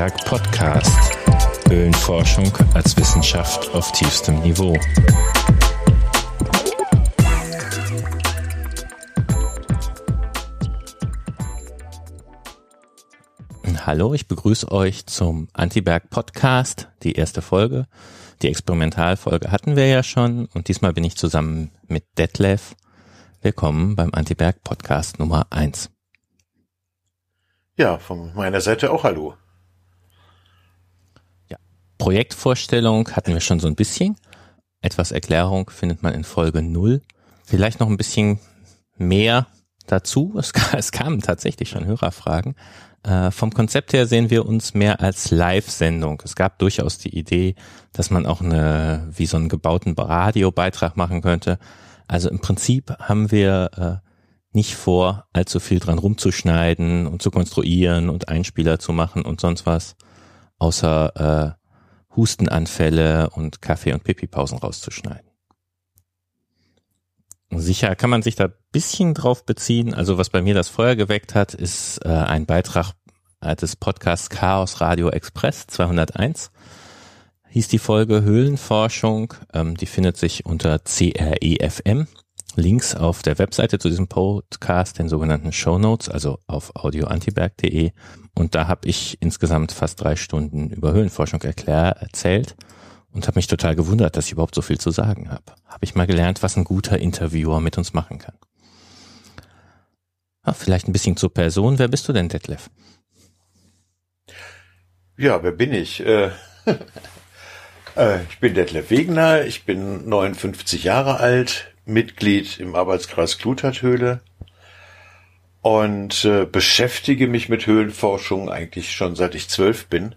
Antiberg Podcast. Höhlenforschung als Wissenschaft auf tiefstem Niveau. Hallo, ich begrüße euch zum Antiberg Podcast, die erste Folge. Die Experimentalfolge hatten wir ja schon und diesmal bin ich zusammen mit Detlef. Willkommen beim Antiberg Podcast Nummer eins. Ja, von meiner Seite auch Hallo. Projektvorstellung hatten wir schon so ein bisschen. Etwas Erklärung findet man in Folge null. Vielleicht noch ein bisschen mehr dazu. Es, es kamen tatsächlich schon Hörerfragen. Äh, vom Konzept her sehen wir uns mehr als Live-Sendung. Es gab durchaus die Idee, dass man auch eine, wie so einen gebauten Radiobeitrag machen könnte. Also im Prinzip haben wir äh, nicht vor, allzu viel dran rumzuschneiden und zu konstruieren und Einspieler zu machen und sonst was, außer äh, Hustenanfälle und Kaffee- und Pipi-Pausen rauszuschneiden. Sicher kann man sich da bisschen drauf beziehen. Also was bei mir das Feuer geweckt hat, ist äh, ein Beitrag des Podcasts Chaos Radio Express 201. Hieß die Folge Höhlenforschung. Ähm, die findet sich unter CREFM Links auf der Webseite zu diesem Podcast, den sogenannten Show Notes, also auf audioantiberg.de. Und da habe ich insgesamt fast drei Stunden über Höhlenforschung erklär, erzählt und habe mich total gewundert, dass ich überhaupt so viel zu sagen habe. Habe ich mal gelernt, was ein guter Interviewer mit uns machen kann. Ah, vielleicht ein bisschen zur Person. Wer bist du denn, Detlef? Ja, wer bin ich? Äh, äh, ich bin Detlef Wegner, ich bin 59 Jahre alt, Mitglied im Arbeitskreis Klutathöhle und äh, beschäftige mich mit Höhlenforschung eigentlich schon seit ich zwölf bin.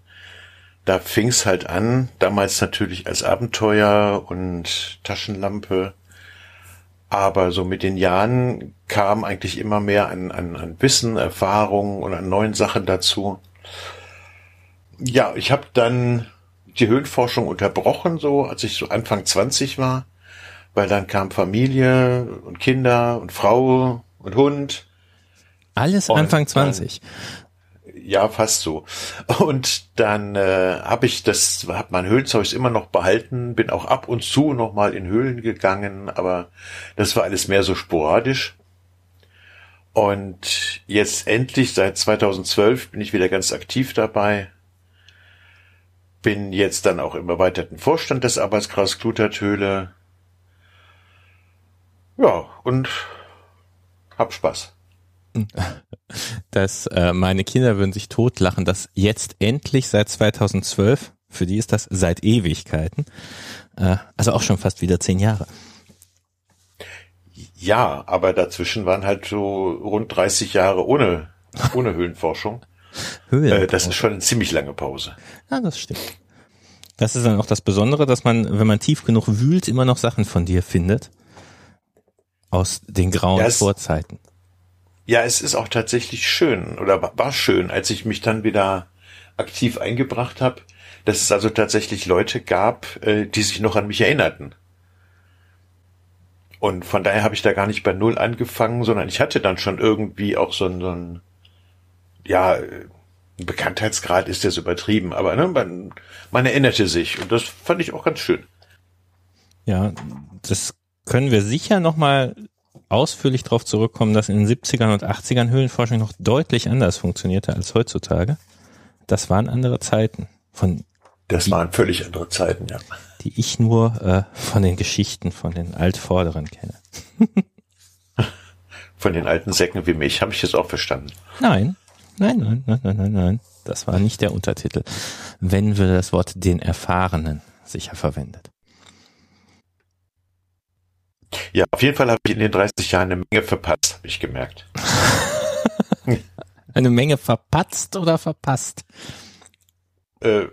Da fing's halt an, damals natürlich als Abenteuer und Taschenlampe, aber so mit den Jahren kam eigentlich immer mehr an, an, an Wissen, Erfahrungen und an neuen Sachen dazu. Ja, ich habe dann die Höhlenforschung unterbrochen, so als ich so Anfang 20 war weil dann kam Familie und Kinder und Frau und Hund. Alles und Anfang 20. Dann, ja, fast so. Und dann äh, habe ich das, habe mein Höhlenzeug immer noch behalten, bin auch ab und zu noch mal in Höhlen gegangen, aber das war alles mehr so sporadisch. Und jetzt endlich seit 2012 bin ich wieder ganz aktiv dabei. Bin jetzt dann auch im erweiterten Vorstand des Arbeitskreis Klutertöle ja, und hab Spaß. Dass äh, meine Kinder würden sich totlachen, dass jetzt endlich seit 2012, für die ist das seit Ewigkeiten, äh, also auch schon fast wieder zehn Jahre. Ja, aber dazwischen waren halt so rund 30 Jahre ohne, ohne Höhlenforschung. Höhlenforschung. Äh, das ist schon eine ziemlich lange Pause. Ja, das stimmt. Das ist dann auch das Besondere, dass man, wenn man tief genug wühlt, immer noch Sachen von dir findet aus den grauen ja, es, Vorzeiten. Ja, es ist auch tatsächlich schön oder war schön, als ich mich dann wieder aktiv eingebracht habe, dass es also tatsächlich Leute gab, äh, die sich noch an mich erinnerten. Und von daher habe ich da gar nicht bei Null angefangen, sondern ich hatte dann schon irgendwie auch so ein, so ein ja, ein Bekanntheitsgrad ist jetzt übertrieben, aber ne, man, man erinnerte sich und das fand ich auch ganz schön. Ja, das können wir sicher nochmal ausführlich darauf zurückkommen, dass in den 70ern und 80ern Höhlenforschung noch deutlich anders funktionierte als heutzutage. Das waren andere Zeiten. Von das die, waren völlig andere Zeiten, ja. Die ich nur äh, von den Geschichten von den Altvorderen kenne. von den alten Säcken wie mich, habe ich das auch verstanden. Nein, nein, nein, nein, nein, nein, nein. Das war nicht der Untertitel. Wenn wir das Wort den Erfahrenen sicher verwendet. Ja, auf jeden Fall habe ich in den 30 Jahren eine Menge verpasst, habe ich gemerkt. eine Menge verpatzt oder verpasst? Äh,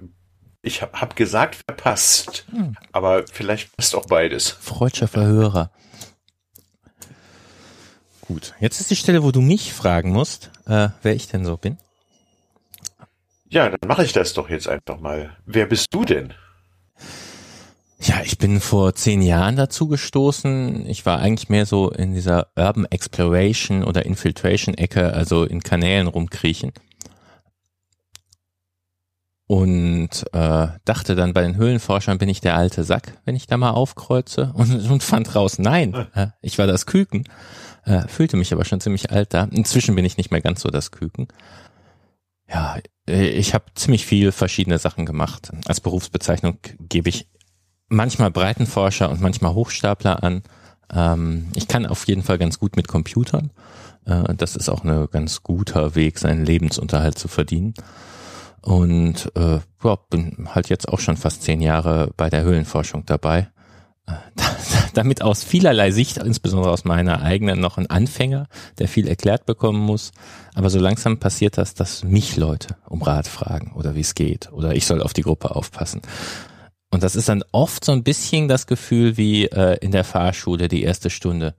ich habe hab gesagt verpasst, hm. aber vielleicht passt auch beides. Freudscher Verhörer. Gut, jetzt ist die Stelle, wo du mich fragen musst, äh, wer ich denn so bin. Ja, dann mache ich das doch jetzt einfach mal. Wer bist du denn? Ja, ich bin vor zehn Jahren dazu gestoßen. Ich war eigentlich mehr so in dieser Urban Exploration oder Infiltration Ecke, also in Kanälen rumkriechen. und äh, dachte dann bei den Höhlenforschern bin ich der alte Sack, wenn ich da mal aufkreuze und, und fand raus, nein, äh, ich war das Küken, äh, fühlte mich aber schon ziemlich alt da. Inzwischen bin ich nicht mehr ganz so das Küken. Ja, äh, ich habe ziemlich viel verschiedene Sachen gemacht. Als Berufsbezeichnung gebe ich manchmal Breitenforscher und manchmal Hochstapler an. Ähm, ich kann auf jeden Fall ganz gut mit Computern. Äh, das ist auch ein ganz guter Weg, seinen Lebensunterhalt zu verdienen. Und äh, ja, bin halt jetzt auch schon fast zehn Jahre bei der Höhlenforschung dabei. Damit aus vielerlei Sicht, insbesondere aus meiner eigenen, noch ein Anfänger, der viel erklärt bekommen muss. Aber so langsam passiert das, dass mich Leute um Rat fragen oder wie es geht oder ich soll auf die Gruppe aufpassen. Und das ist dann oft so ein bisschen das Gefühl wie äh, in der Fahrschule die erste Stunde.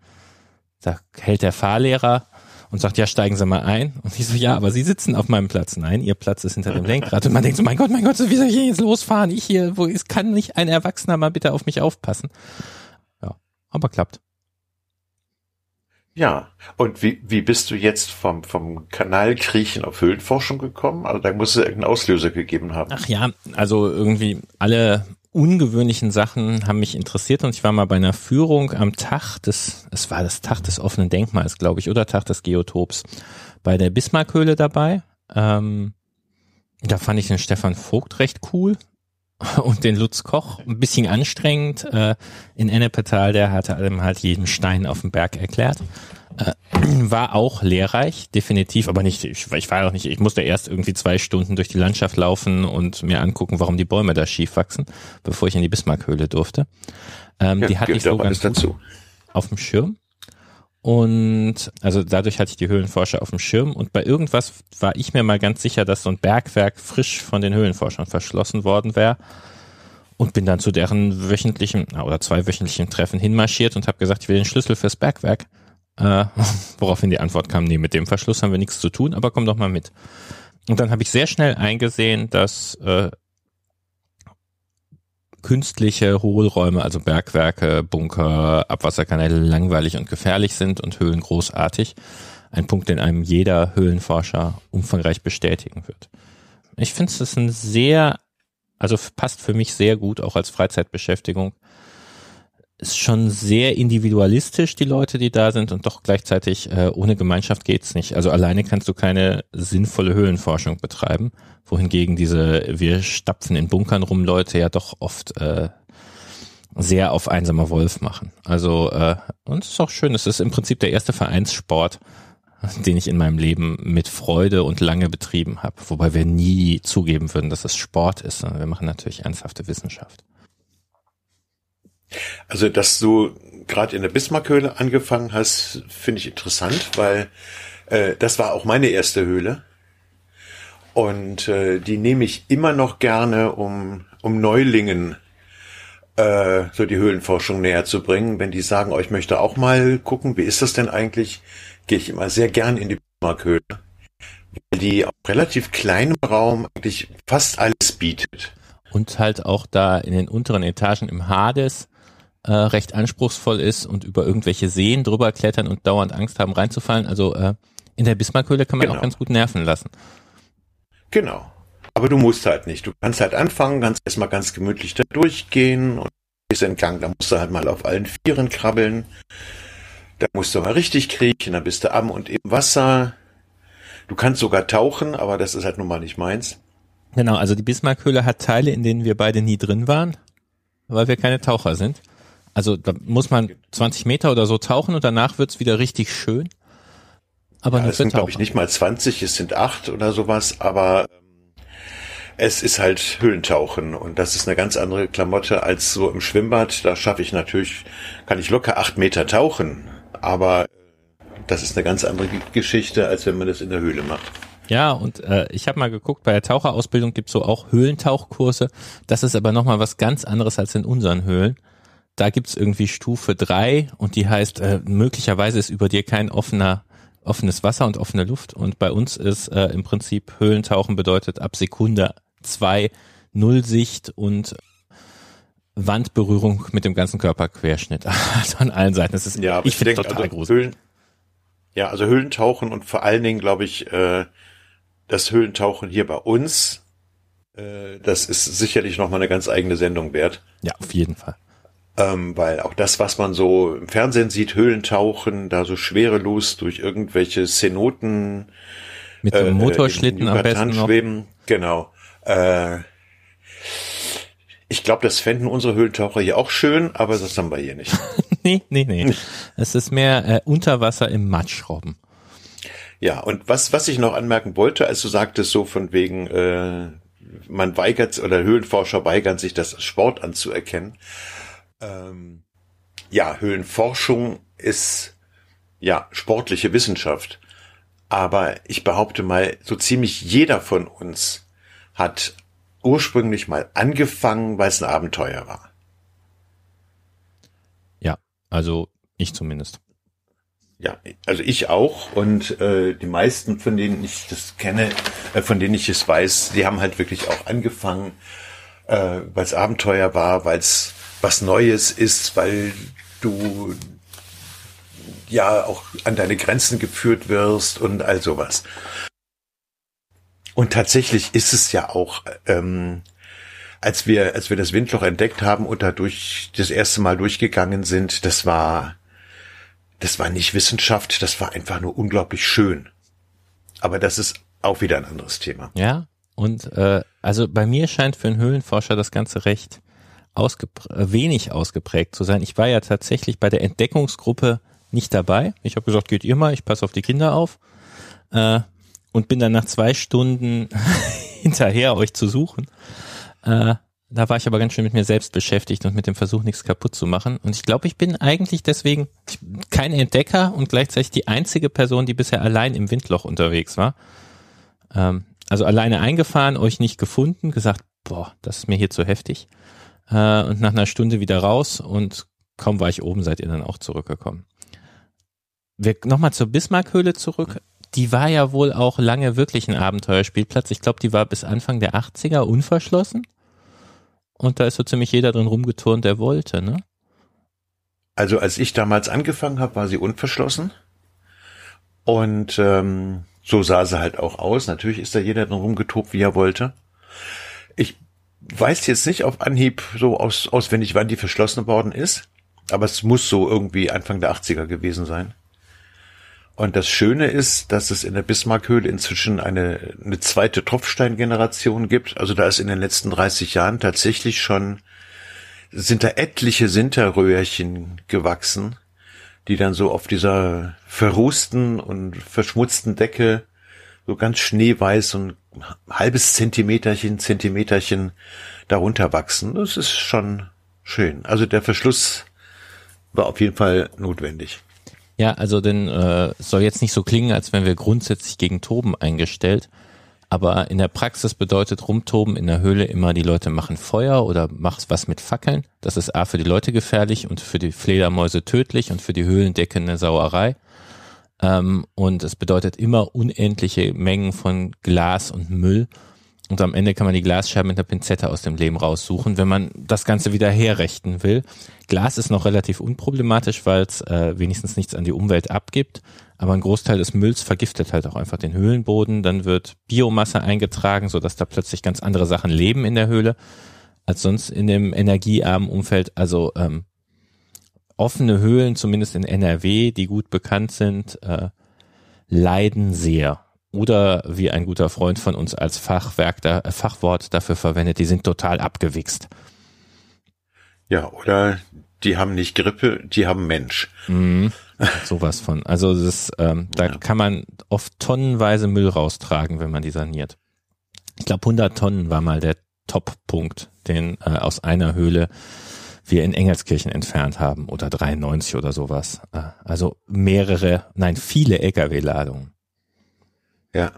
Da hält der Fahrlehrer und sagt, ja, steigen Sie mal ein. Und ich so, ja, aber Sie sitzen auf meinem Platz. Nein, Ihr Platz ist hinter dem Lenkrad. Und man denkt so, mein Gott, mein Gott, wie soll ich hier jetzt losfahren? Ich hier, wo ist, kann nicht ein Erwachsener mal bitte auf mich aufpassen? Ja, aber klappt. Ja, und wie, wie bist du jetzt vom, vom Kanal Kriechen auf Höhlenforschung gekommen? Also da muss es irgendeinen Auslöser gegeben haben. Ach ja, also irgendwie alle ungewöhnlichen Sachen haben mich interessiert und ich war mal bei einer Führung am Tag des, es war das Tag des offenen Denkmals, glaube ich, oder Tag des Geotops, bei der Bismarckhöhle dabei. Ähm, da fand ich den Stefan Vogt recht cool und den Lutz Koch ein bisschen anstrengend. Äh, in Ennepetal, der hatte allem halt jeden Stein auf dem Berg erklärt. Äh, war auch lehrreich, definitiv, aber nicht, ich, ich war auch nicht, ich musste erst irgendwie zwei Stunden durch die Landschaft laufen und mir angucken, warum die Bäume da schief wachsen, bevor ich in die Bismarckhöhle durfte. Ähm, ja, die hatte ich so ganz dazu. auf dem Schirm. Und also dadurch hatte ich die Höhlenforscher auf dem Schirm und bei irgendwas war ich mir mal ganz sicher, dass so ein Bergwerk frisch von den Höhlenforschern verschlossen worden wäre und bin dann zu deren wöchentlichen oder zweiwöchentlichen Treffen hinmarschiert und habe gesagt, ich will den Schlüssel fürs Bergwerk. Äh, woraufhin die Antwort kam, nee, mit dem Verschluss haben wir nichts zu tun, aber komm doch mal mit. Und dann habe ich sehr schnell eingesehen, dass äh, künstliche Hohlräume, also Bergwerke, Bunker, Abwasserkanäle langweilig und gefährlich sind und Höhlen großartig. Ein Punkt, den einem jeder Höhlenforscher umfangreich bestätigen wird. Ich finde es ein sehr, also passt für mich sehr gut auch als Freizeitbeschäftigung, ist schon sehr individualistisch, die Leute, die da sind, und doch gleichzeitig äh, ohne Gemeinschaft geht's nicht. Also alleine kannst du keine sinnvolle Höhlenforschung betreiben, wohingegen diese wir stapfen in Bunkern rum Leute ja doch oft äh, sehr auf einsamer Wolf machen. Also äh, und es ist auch schön, es ist im Prinzip der erste Vereinssport, den ich in meinem Leben mit Freude und lange betrieben habe, wobei wir nie zugeben würden, dass es Sport ist. Wir machen natürlich ernsthafte Wissenschaft. Also, dass du gerade in der Bismarckhöhle angefangen hast, finde ich interessant, weil äh, das war auch meine erste Höhle. Und äh, die nehme ich immer noch gerne, um, um Neulingen äh, so die Höhlenforschung näher zu bringen. Wenn die sagen, oh, ich möchte auch mal gucken, wie ist das denn eigentlich, gehe ich immer sehr gern in die Bismarckhöhle, weil die auf relativ kleinem Raum eigentlich fast alles bietet. Und halt auch da in den unteren Etagen im Hades äh, recht anspruchsvoll ist und über irgendwelche Seen drüber klettern und dauernd Angst haben reinzufallen. Also äh, in der Bismarckhöhle kann man genau. auch ganz gut nerven lassen. Genau. Aber du musst halt nicht. Du kannst halt anfangen, kannst erstmal ganz gemütlich da durchgehen und bis entlang, da musst du halt mal auf allen Vieren krabbeln. Da musst du mal richtig kriechen, dann bist du am und im Wasser. Du kannst sogar tauchen, aber das ist halt nun mal nicht meins. Genau, also die Bismarckhöhle hat Teile, in denen wir beide nie drin waren, weil wir keine Taucher sind. Also da muss man 20 Meter oder so tauchen und danach wird's wieder richtig schön. Aber ja, es sind, glaube ich, nicht mal 20, es sind acht oder sowas, aber ähm, es ist halt Höhlentauchen und das ist eine ganz andere Klamotte als so im Schwimmbad. Da schaffe ich natürlich, kann ich locker acht Meter tauchen, aber äh, das ist eine ganz andere Geschichte, als wenn man das in der Höhle macht. Ja, und äh, ich habe mal geguckt, bei der Taucherausbildung gibt's so auch Höhlentauchkurse. Das ist aber nochmal was ganz anderes als in unseren Höhlen da gibt's irgendwie Stufe drei und die heißt, äh, möglicherweise ist über dir kein offener, offenes Wasser und offene Luft. Und bei uns ist äh, im Prinzip Höhlentauchen bedeutet ab Sekunde zwei Nullsicht und Wandberührung mit dem ganzen Körperquerschnitt. Also an allen Seiten. Das ist, ja, ich, ich finde total also gruselig. Höhlen, ja, also Höhlentauchen und vor allen Dingen, glaube ich, äh, das Höhlentauchen hier bei uns Äh, das ist sicherlich nochmal eine ganz eigene Sendung wert. Ja, auf jeden Fall. Ähm, weil auch das, was man so im Fernsehen sieht, Höhlentauchen, da so schwerelos durch irgendwelche Cenoten mit so einem äh, Motorschlitten am besten noch. schweben, genau. Äh, ich glaube, das fänden unsere Höhlentaucher hier auch schön, aber das haben wir hier nicht. nee, nee, nee. Es ist mehr äh, Unterwasser im Matschrobben. Ja, und was, was ich noch anmerken wollte, als du sagtest, so von wegen, äh, man weigert oder Höhlenforscher weigern sich, das Sport anzuerkennen. Ähm, ja, Höhlenforschung ist ja sportliche Wissenschaft. Aber ich behaupte mal, so ziemlich jeder von uns hat ursprünglich mal angefangen, weil es ein Abenteuer war. Ja, also ich zumindest. Ja, also ich auch und äh, die meisten, von denen ich das kenne, äh, von denen ich es weiß, die haben halt wirklich auch angefangen, äh, weil es Abenteuer war, weil es was Neues ist, weil du ja auch an deine Grenzen geführt wirst und all sowas. Und tatsächlich ist es ja auch, ähm, als wir, als wir das Windloch entdeckt haben und dadurch das erste Mal durchgegangen sind, das war, das war nicht Wissenschaft, das war einfach nur unglaublich schön. Aber das ist auch wieder ein anderes Thema. Ja, und äh, also bei mir scheint für einen Höhlenforscher das Ganze recht ausgeprä äh, wenig ausgeprägt zu sein. Ich war ja tatsächlich bei der Entdeckungsgruppe nicht dabei. Ich habe gesagt, geht ihr mal, ich passe auf die Kinder auf. Äh, und bin dann nach zwei Stunden hinterher, euch zu suchen. Äh, da war ich aber ganz schön mit mir selbst beschäftigt und mit dem Versuch, nichts kaputt zu machen. Und ich glaube, ich bin eigentlich deswegen kein Entdecker und gleichzeitig die einzige Person, die bisher allein im Windloch unterwegs war. Ähm, also alleine eingefahren, euch nicht gefunden, gesagt, boah, das ist mir hier zu heftig. Äh, und nach einer Stunde wieder raus und kaum war ich oben, seid ihr dann auch zurückgekommen. Nochmal zur Bismarckhöhle zurück. Die war ja wohl auch lange wirklich ein Abenteuerspielplatz. Ich glaube, die war bis Anfang der 80er unverschlossen. Und da ist so ziemlich jeder drin rumgeturnt, der wollte, ne? Also als ich damals angefangen habe, war sie unverschlossen. Und ähm, so sah sie halt auch aus. Natürlich ist da jeder drin rumgetobt, wie er wollte. Ich weiß jetzt nicht auf Anhieb so aus, auswendig, wann die verschlossen worden ist. Aber es muss so irgendwie Anfang der 80er gewesen sein. Und das Schöne ist, dass es in der Bismarckhöhle inzwischen eine, eine zweite Tropfsteingeneration gibt. Also da ist in den letzten 30 Jahren tatsächlich schon, sind da etliche Sinterröhrchen gewachsen, die dann so auf dieser verrußten und verschmutzten Decke so ganz schneeweiß und halbes Zentimeterchen, Zentimeterchen darunter wachsen. Das ist schon schön. Also der Verschluss war auf jeden Fall notwendig. Ja, also denn äh, soll jetzt nicht so klingen, als wenn wir grundsätzlich gegen Toben eingestellt. Aber in der Praxis bedeutet Rumtoben in der Höhle immer, die Leute machen Feuer oder machst was mit Fackeln. Das ist A für die Leute gefährlich und für die Fledermäuse tödlich und für die Höhlendecke eine Sauerei. Ähm, und es bedeutet immer unendliche Mengen von Glas und Müll. Und am Ende kann man die Glasscheiben mit einer Pinzette aus dem Lehm raussuchen, wenn man das Ganze wieder herrichten will. Glas ist noch relativ unproblematisch, weil es äh, wenigstens nichts an die Umwelt abgibt. Aber ein Großteil des Mülls vergiftet halt auch einfach den Höhlenboden. Dann wird Biomasse eingetragen, sodass da plötzlich ganz andere Sachen leben in der Höhle als sonst in dem energiearmen Umfeld. Also ähm, offene Höhlen, zumindest in NRW, die gut bekannt sind, äh, leiden sehr oder wie ein guter Freund von uns als Fachwerk da, äh, Fachwort dafür verwendet, die sind total abgewichst. Ja, oder die haben nicht Grippe, die haben Mensch. Mhm, sowas von. Also das, ähm, da ja. kann man oft tonnenweise Müll raustragen, wenn man die saniert. Ich glaube, 100 Tonnen war mal der Top-Punkt, den äh, aus einer Höhle wir in Engelskirchen entfernt haben oder 93 oder sowas. Äh, also mehrere, nein, viele LKW-Ladungen. Ja.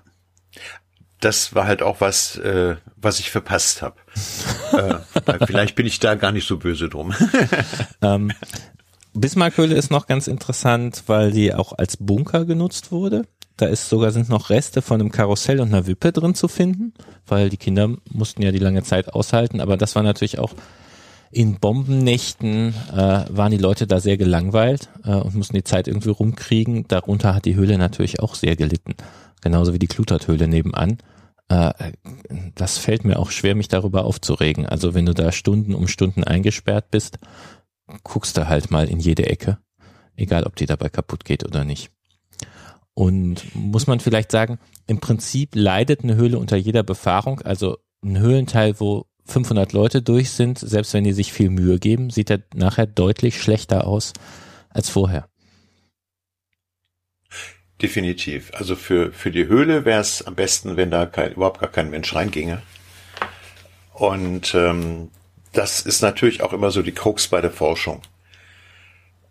Das war halt auch was, äh, was ich verpasst habe. äh, vielleicht bin ich da gar nicht so böse drum. ähm, Bismarckhöhle ist noch ganz interessant, weil die auch als Bunker genutzt wurde. Da ist sogar sind noch Reste von einem Karussell und einer Wippe drin zu finden, weil die Kinder mussten ja die lange Zeit aushalten. Aber das war natürlich auch in Bombennächten äh, waren die Leute da sehr gelangweilt äh, und mussten die Zeit irgendwie rumkriegen. Darunter hat die Höhle natürlich auch sehr gelitten genauso wie die Kluterthöhle nebenan. Äh, das fällt mir auch schwer, mich darüber aufzuregen. Also wenn du da Stunden um Stunden eingesperrt bist, guckst du halt mal in jede Ecke, egal ob die dabei kaputt geht oder nicht. Und muss man vielleicht sagen, im Prinzip leidet eine Höhle unter jeder Befahrung. Also ein Höhlenteil, wo 500 Leute durch sind, selbst wenn die sich viel Mühe geben, sieht er nachher deutlich schlechter aus als vorher. Definitiv. Also für, für die Höhle wäre es am besten, wenn da kein, überhaupt gar kein Mensch reinginge. Und ähm, das ist natürlich auch immer so die Krux bei der Forschung.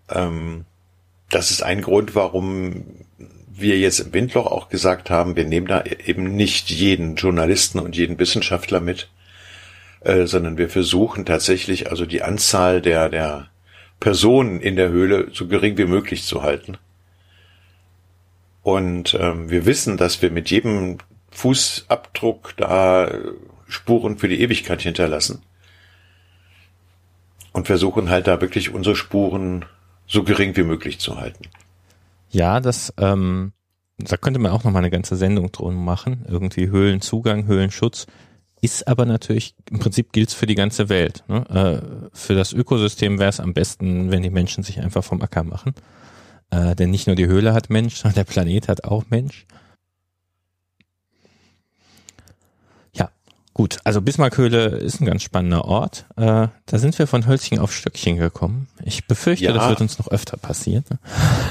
Ähm, das ist ein Grund, warum wir jetzt im Windloch auch gesagt haben, wir nehmen da eben nicht jeden Journalisten und jeden Wissenschaftler mit, äh, sondern wir versuchen tatsächlich also die Anzahl der, der Personen in der Höhle so gering wie möglich zu halten. Und ähm, wir wissen, dass wir mit jedem Fußabdruck da Spuren für die Ewigkeit hinterlassen. Und versuchen halt da wirklich unsere Spuren so gering wie möglich zu halten. Ja, das, ähm, da könnte man auch noch mal eine ganze Sendung drum machen. Irgendwie Höhlenzugang, Höhlenschutz. Ist aber natürlich, im Prinzip gilt es für die ganze Welt. Ne? Äh, für das Ökosystem wäre es am besten, wenn die Menschen sich einfach vom Acker machen. Äh, denn nicht nur die Höhle hat Mensch, sondern der Planet hat auch Mensch. Gut, also Bismarckhöhle ist ein ganz spannender Ort. Äh, da sind wir von Hölzchen auf Stöckchen gekommen. Ich befürchte, ja, das wird uns noch öfter passieren.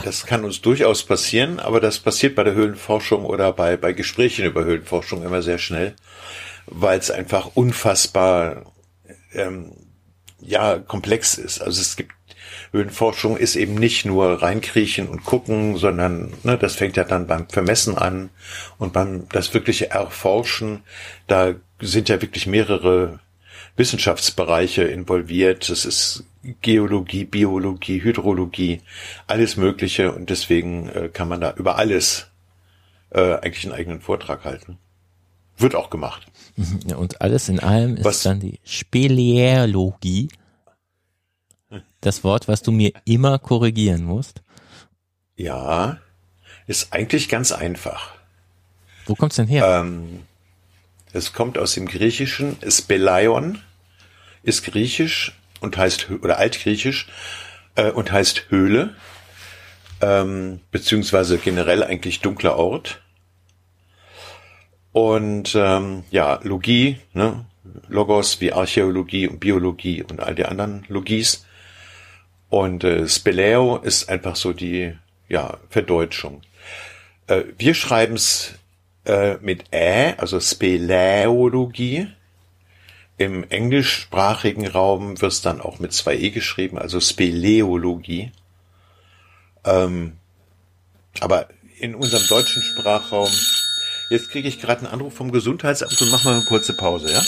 Das kann uns durchaus passieren, aber das passiert bei der Höhlenforschung oder bei, bei Gesprächen über Höhlenforschung immer sehr schnell, weil es einfach unfassbar ähm, ja komplex ist. Also es gibt Höhenforschung ist eben nicht nur reinkriechen und gucken, sondern ne, das fängt ja dann beim Vermessen an und beim das wirkliche Erforschen, da sind ja wirklich mehrere Wissenschaftsbereiche involviert. Es ist Geologie, Biologie, Hydrologie, alles Mögliche und deswegen äh, kann man da über alles äh, eigentlich einen eigenen Vortrag halten. Wird auch gemacht. Mhm. Und alles in allem ist Was? dann die Speleologie. Das Wort, was du mir immer korrigieren musst. Ja, ist eigentlich ganz einfach. Wo kommt's denn her? Ähm, es kommt aus dem Griechischen. Speleion ist griechisch und heißt, oder altgriechisch, äh, und heißt Höhle, ähm, beziehungsweise generell eigentlich dunkler Ort. Und ähm, ja, Logie, ne? Logos wie Archäologie und Biologie und all die anderen Logies. Und äh, Speleo ist einfach so die ja, Verdeutschung. Äh, wir schreiben es äh, mit Ä, also Speleologie. Im englischsprachigen Raum wird es dann auch mit zwei E geschrieben, also Speleologie. Ähm, aber in unserem deutschen Sprachraum, jetzt kriege ich gerade einen Anruf vom Gesundheitsamt und machen wir eine kurze Pause, ja?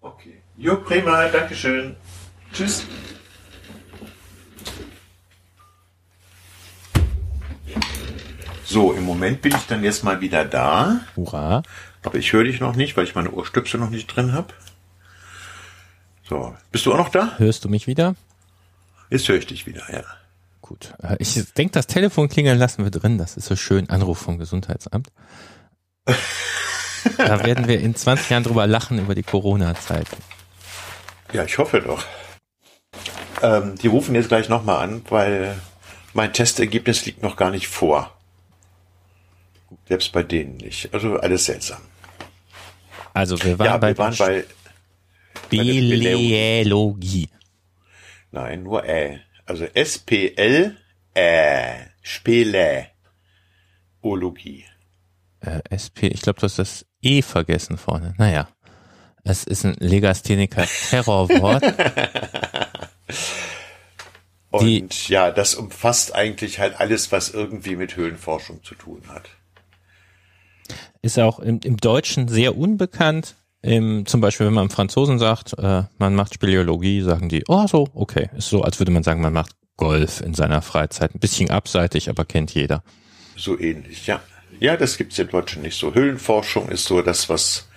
Okay. Jo, prima, Dankeschön. Tschüss. So, im Moment bin ich dann jetzt mal wieder da. Hurra. Aber ich höre dich noch nicht, weil ich meine Ohrstöpsel noch nicht drin habe. So, bist du auch noch da? Hörst du mich wieder? Jetzt höre ich dich wieder, ja. Gut. Äh, ich denke, das Telefon klingeln lassen wir drin. Das ist so schön. Anruf vom Gesundheitsamt. da werden wir in 20 Jahren drüber lachen über die Corona-Zeit. Ja, ich hoffe doch. Ähm, die rufen jetzt gleich nochmal an, weil mein Testergebnis liegt noch gar nicht vor. Selbst bei denen nicht. Also alles seltsam. Also wir waren ja, bei, wir waren bei Biologie. Nein, nur Ä. Also S-P-L Ä. Spele. Ologie. Äh, SP, ich glaube, du hast das E vergessen vorne. Naja. Es ist ein Legastheniker Terrorwort. Und die, ja, das umfasst eigentlich halt alles, was irgendwie mit Höhlenforschung zu tun hat. Ist auch im, im Deutschen sehr unbekannt. Im, zum Beispiel, wenn man Franzosen sagt, äh, man macht Speleologie, sagen die, oh so, okay. Ist so, als würde man sagen, man macht Golf in seiner Freizeit. Ein bisschen abseitig, aber kennt jeder. So ähnlich, ja. Ja, das gibt's im Deutschen nicht so. Höhlenforschung ist so das, was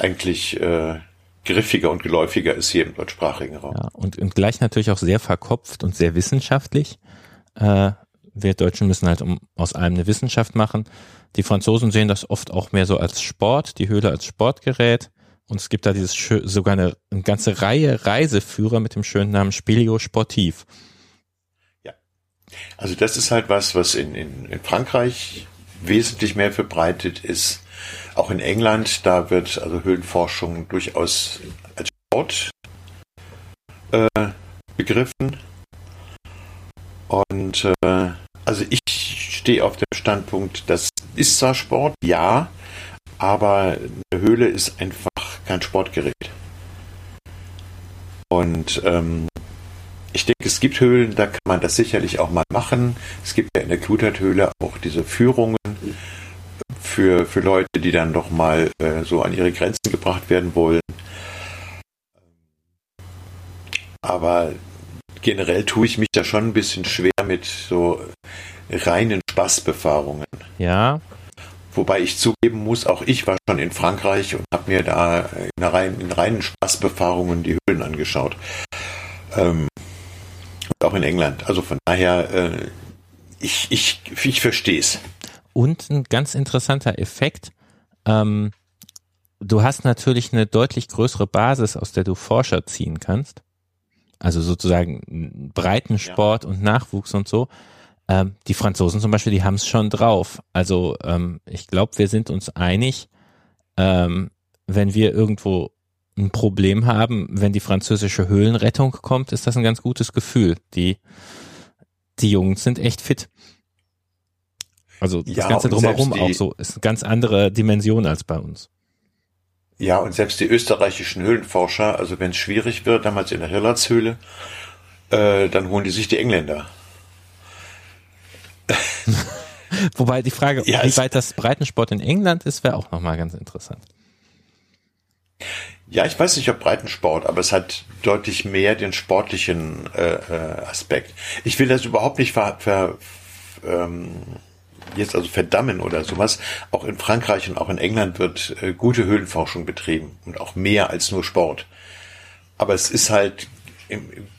eigentlich äh, griffiger und geläufiger ist hier im deutschsprachigen Raum. Ja, und, und gleich natürlich auch sehr verkopft und sehr wissenschaftlich. Äh, wir Deutschen müssen halt um, aus allem eine Wissenschaft machen. Die Franzosen sehen das oft auch mehr so als Sport, die Höhle als Sportgerät. Und es gibt da dieses sogar eine, eine ganze Reihe Reiseführer mit dem schönen Namen Spelio Sportiv. Ja. Also das ist halt was, was in, in, in Frankreich wesentlich mehr verbreitet ist. Auch in England, da wird also Höhlenforschung durchaus als Sport äh, begriffen. Und äh, also ich stehe auf dem Standpunkt, das ist zwar Sport, ja, aber eine Höhle ist einfach kein Sportgerät. Und ähm, ich denke, es gibt Höhlen, da kann man das sicherlich auch mal machen. Es gibt ja in der Kluterthöhle auch diese Führungen für, für Leute, die dann doch mal äh, so an ihre Grenzen gebracht werden wollen. Aber generell tue ich mich da schon ein bisschen schwer mit so reinen Spaßbefahrungen. Ja. Wobei ich zugeben muss, auch ich war schon in Frankreich und habe mir da in, rein, in reinen Spaßbefahrungen die Höhlen angeschaut. Ähm, und auch in England. Also von daher, äh, ich, ich, ich verstehe es. Und ein ganz interessanter Effekt, ähm, du hast natürlich eine deutlich größere Basis, aus der du Forscher ziehen kannst. Also sozusagen Breitensport ja. und Nachwuchs und so. Ähm, die Franzosen zum Beispiel, die haben es schon drauf. Also ähm, ich glaube, wir sind uns einig, ähm, wenn wir irgendwo ein Problem haben, wenn die französische Höhlenrettung kommt, ist das ein ganz gutes Gefühl. Die, die Jungs sind echt fit. Also das ja, Ganze drumherum auch so, ist eine ganz andere Dimension als bei uns. Ja, und selbst die österreichischen Höhlenforscher, also wenn es schwierig wird, damals in der Hirlatshöhle, äh, dann holen die sich die Engländer. Wobei die Frage, ja, wie weit das Breitensport in England ist, wäre auch nochmal ganz interessant. Ja, ich weiß nicht, ob Breitensport, aber es hat deutlich mehr den sportlichen äh, äh, Aspekt. Ich will das überhaupt nicht ver, ver, ähm, jetzt also verdammen oder sowas. Auch in Frankreich und auch in England wird äh, gute Höhlenforschung betrieben und auch mehr als nur Sport. Aber es ist halt,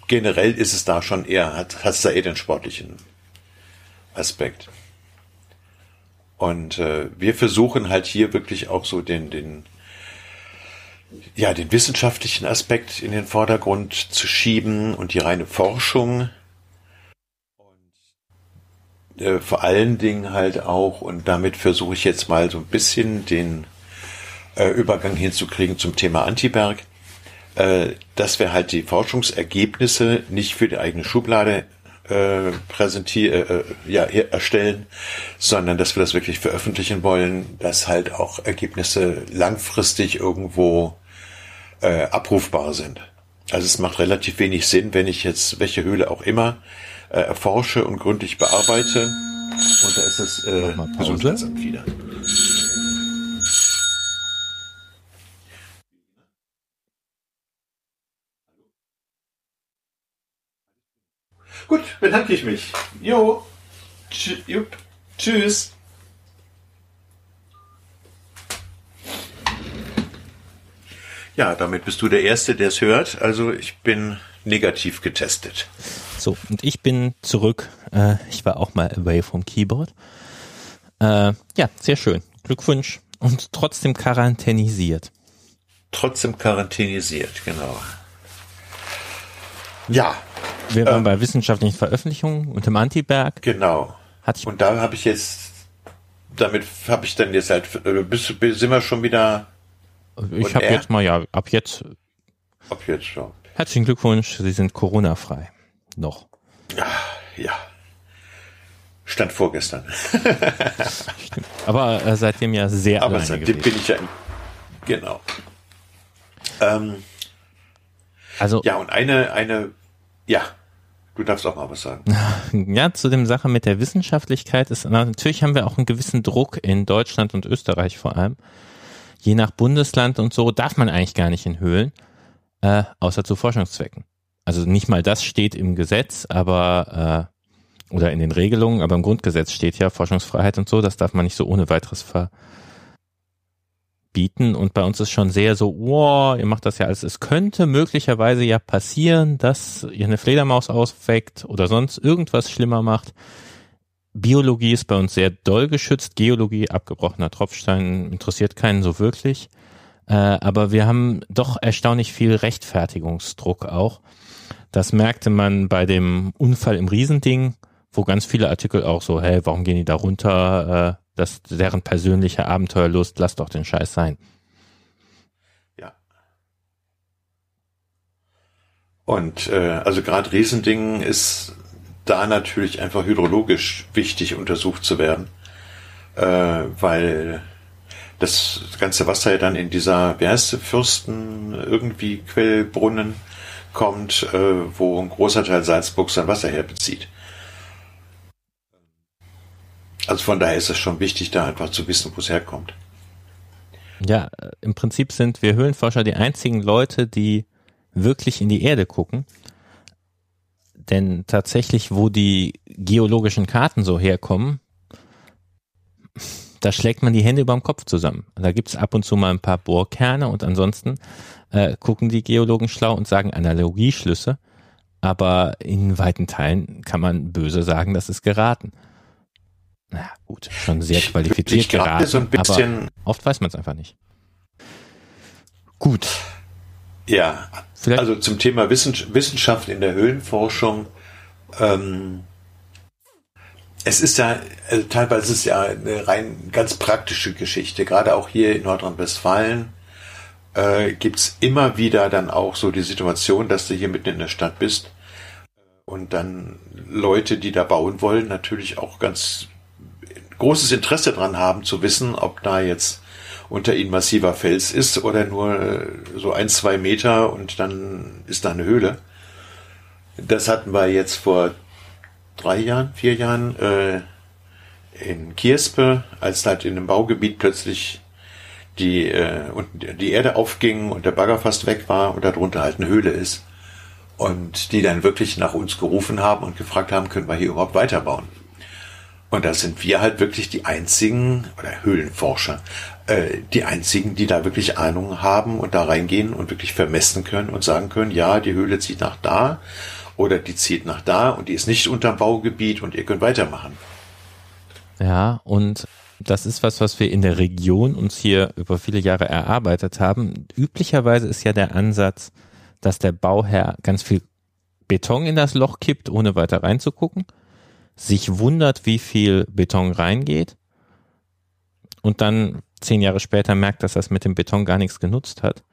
generell ist es da schon eher, hat, es da eher den sportlichen Aspekt. Und äh, wir versuchen halt hier wirklich auch so den, den, ja, den wissenschaftlichen Aspekt in den Vordergrund zu schieben und die reine Forschung. Äh, vor allen Dingen halt auch, und damit versuche ich jetzt mal so ein bisschen den äh, Übergang hinzukriegen zum Thema Antiberg, äh, dass wir halt die Forschungsergebnisse nicht für die eigene Schublade äh, präsentieren, äh, ja, erstellen, sondern dass wir das wirklich veröffentlichen wollen, dass halt auch Ergebnisse langfristig irgendwo äh, abrufbar sind. Also es macht relativ wenig Sinn, wenn ich jetzt welche Höhle auch immer äh, erforsche und gründlich bearbeite. Und da ist das äh, Gesundheitsamt wieder. Gut, bedanke ich mich. Jo. Tsch jupp. Tschüss. Ja, damit bist du der Erste, der es hört. Also ich bin negativ getestet. So, und ich bin zurück. Äh, ich war auch mal away vom Keyboard. Äh, ja, sehr schön. Glückwunsch. Und trotzdem quarantänisiert. Trotzdem quarantänisiert, genau. Ja, wir waren ähm, bei wissenschaftlichen Veröffentlichungen und im Antiberg. Genau. Hatte ich und da habe ich jetzt, damit habe ich dann jetzt halt, äh, bis, sind wir schon wieder. Ich habe jetzt mal, ja, ab jetzt. Ab jetzt schon. Herzlichen Glückwunsch, Sie sind Corona-frei. Noch. Ja. Stand vorgestern. Aber äh, seitdem ja sehr Aber seitdem gewesen. bin ich ja. Genau. Ähm, also. Ja, und eine, eine ja, du darfst auch mal was sagen. Ja, zu dem Sache mit der Wissenschaftlichkeit ist, natürlich haben wir auch einen gewissen Druck in Deutschland und Österreich vor allem. Je nach Bundesland und so darf man eigentlich gar nicht in Höhlen, äh, außer zu Forschungszwecken. Also nicht mal das steht im Gesetz, aber äh, oder in den Regelungen, aber im Grundgesetz steht ja Forschungsfreiheit und so, das darf man nicht so ohne weiteres ver bieten und bei uns ist schon sehr so, wow, ihr macht das ja alles. Es könnte möglicherweise ja passieren, dass ihr eine Fledermaus ausweckt oder sonst irgendwas schlimmer macht. Biologie ist bei uns sehr doll geschützt. Geologie, abgebrochener Tropfstein, interessiert keinen so wirklich. Äh, aber wir haben doch erstaunlich viel Rechtfertigungsdruck auch. Das merkte man bei dem Unfall im Riesending, wo ganz viele Artikel auch so, hey, warum gehen die da runter? Äh, das deren persönliche Abenteuerlust, lass doch den Scheiß sein. Ja. Und äh, also gerade Riesending ist da natürlich einfach hydrologisch wichtig untersucht zu werden, äh, weil das ganze Wasser ja dann in dieser, wie heißt es, Fürsten irgendwie Quellbrunnen kommt, äh, wo ein großer Teil Salzburg sein Wasser herbezieht. Also von daher ist es schon wichtig, da einfach zu wissen, wo es herkommt. Ja, im Prinzip sind wir Höhlenforscher die einzigen Leute, die wirklich in die Erde gucken. Denn tatsächlich, wo die geologischen Karten so herkommen, da schlägt man die Hände über dem Kopf zusammen. Da gibt's ab und zu mal ein paar Bohrkerne und ansonsten äh, gucken die Geologen schlau und sagen Analogieschlüsse. Aber in weiten Teilen kann man böse sagen, das ist geraten na gut, schon sehr qualifiziert ich, ich geraten, so ein bisschen, aber oft weiß man es einfach nicht. Gut. Ja, Vielleicht? also zum Thema Wissenschaft in der Höhlenforschung. Ähm, es ist ja, also teilweise ist es ja eine rein ganz praktische Geschichte. Gerade auch hier in Nordrhein-Westfalen äh, gibt immer wieder dann auch so die Situation, dass du hier mitten in der Stadt bist und dann Leute, die da bauen wollen, natürlich auch ganz großes Interesse dran haben zu wissen, ob da jetzt unter ihnen massiver Fels ist oder nur äh, so ein, zwei Meter und dann ist da eine Höhle. Das hatten wir jetzt vor drei Jahren, vier Jahren äh, in Kierspe, als halt in einem Baugebiet plötzlich die, äh, und die Erde aufging und der Bagger fast weg war und darunter halt eine Höhle ist. Und die dann wirklich nach uns gerufen haben und gefragt haben, können wir hier überhaupt weiterbauen? Und da sind wir halt wirklich die einzigen, oder Höhlenforscher, äh, die einzigen, die da wirklich Ahnung haben und da reingehen und wirklich vermessen können und sagen können, ja, die Höhle zieht nach da oder die zieht nach da und die ist nicht unterm Baugebiet und ihr könnt weitermachen. Ja, und das ist was, was wir in der Region uns hier über viele Jahre erarbeitet haben. Üblicherweise ist ja der Ansatz, dass der Bauherr ganz viel Beton in das Loch kippt, ohne weiter reinzugucken sich wundert, wie viel Beton reingeht und dann zehn Jahre später merkt, dass das mit dem Beton gar nichts genutzt hat.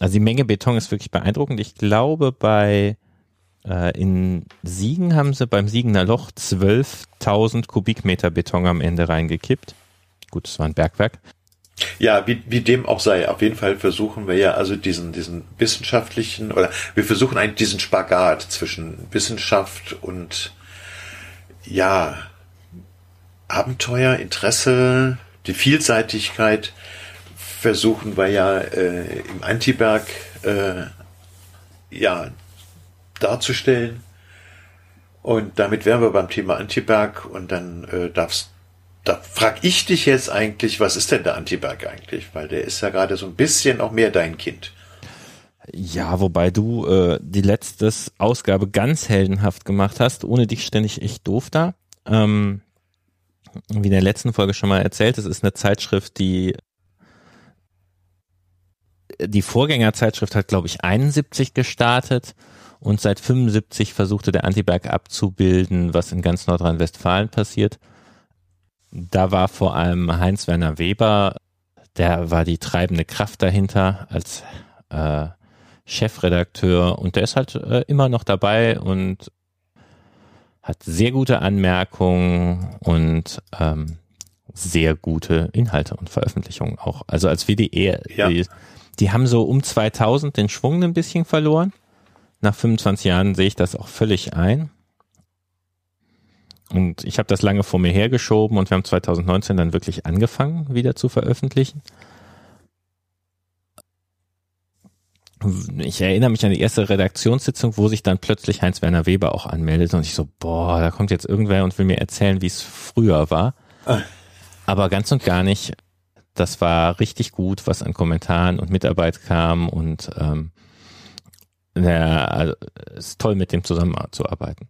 Also die Menge Beton ist wirklich beeindruckend. Ich glaube, bei äh, in Siegen haben sie beim Siegener Loch 12.000 Kubikmeter Beton am Ende reingekippt. Gut, das war ein Bergwerk. Ja, wie, wie dem auch sei, auf jeden Fall versuchen wir ja also diesen, diesen wissenschaftlichen oder wir versuchen eigentlich diesen Spagat zwischen Wissenschaft und ja, Abenteuer, Interesse, die Vielseitigkeit versuchen wir ja äh, im Antiberg äh, ja darzustellen. Und damit wären wir beim Thema Antiberg und dann äh, darfst da frag ich dich jetzt eigentlich, was ist denn der Antiberg eigentlich? Weil der ist ja gerade so ein bisschen auch mehr dein Kind. Ja, wobei du äh, die letzte Ausgabe ganz heldenhaft gemacht hast, ohne dich ständig echt doof da. Ähm, wie in der letzten Folge schon mal erzählt, es ist eine Zeitschrift, die die Vorgängerzeitschrift hat, glaube ich, 71 gestartet und seit 75 versuchte der Antiberg abzubilden, was in ganz Nordrhein-Westfalen passiert. Da war vor allem Heinz-Werner Weber, der war die treibende Kraft dahinter als äh, Chefredakteur und der ist halt äh, immer noch dabei und hat sehr gute Anmerkungen und ähm, sehr gute Inhalte und Veröffentlichungen auch. Also als WDR, ja. die, die haben so um 2000 den Schwung ein bisschen verloren. Nach 25 Jahren sehe ich das auch völlig ein. Und ich habe das lange vor mir hergeschoben und wir haben 2019 dann wirklich angefangen, wieder zu veröffentlichen. Ich erinnere mich an die erste Redaktionssitzung, wo sich dann plötzlich Heinz-Werner Weber auch anmeldet und ich so, boah, da kommt jetzt irgendwer und will mir erzählen, wie es früher war. Ah. Aber ganz und gar nicht das war richtig gut, was an Kommentaren und Mitarbeit kam und ähm, ja, also, es ist toll, mit dem zusammenzuarbeiten.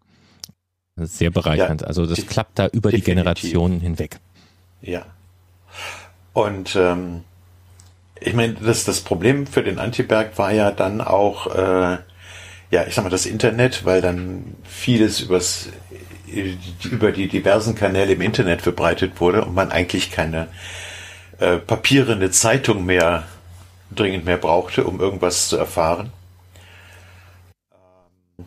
Sehr bereichernd. Ja, also das klappt da über definitiv. die Generationen hinweg. Ja. Und ähm, ich meine, das, das Problem für den Antiberg war ja dann auch, äh, ja, ich sag mal, das Internet, weil dann vieles übers, über die diversen Kanäle im Internet verbreitet wurde und man eigentlich keine äh, papierende Zeitung mehr dringend mehr brauchte, um irgendwas zu erfahren. Ähm,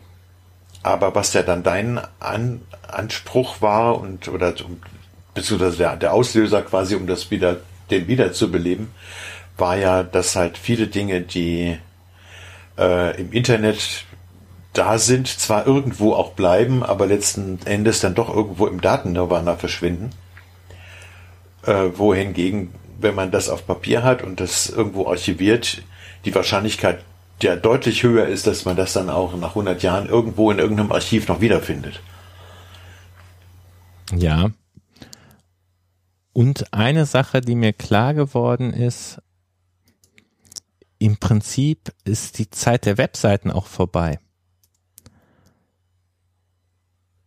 aber was ja dann dein An Anspruch war und oder beziehungsweise der, der Auslöser quasi, um das wieder, den wieder zu beleben, war ja, dass halt viele Dinge, die äh, im Internet da sind, zwar irgendwo auch bleiben, aber letzten Endes dann doch irgendwo im Datennirvana verschwinden. Äh, wohingegen, wenn man das auf Papier hat und das irgendwo archiviert, die Wahrscheinlichkeit ja deutlich höher ist, dass man das dann auch nach 100 Jahren irgendwo in irgendeinem Archiv noch wiederfindet. Ja. Und eine Sache, die mir klar geworden ist, im Prinzip ist die Zeit der Webseiten auch vorbei.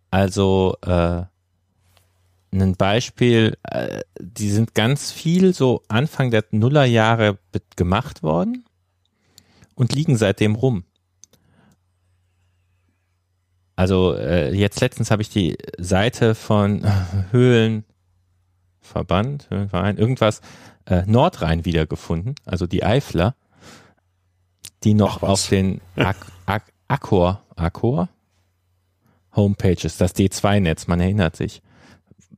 Also äh, ein Beispiel, äh, die sind ganz viel so Anfang der Nullerjahre gemacht worden und liegen seitdem rum. Also äh, jetzt letztens habe ich die Seite von Höhlenverband, Höhlenverein, irgendwas, äh, Nordrhein wiedergefunden, also die Eifler, die noch auf den Ak Ak Accor, Accor Homepages, das D2-Netz, man erinnert sich.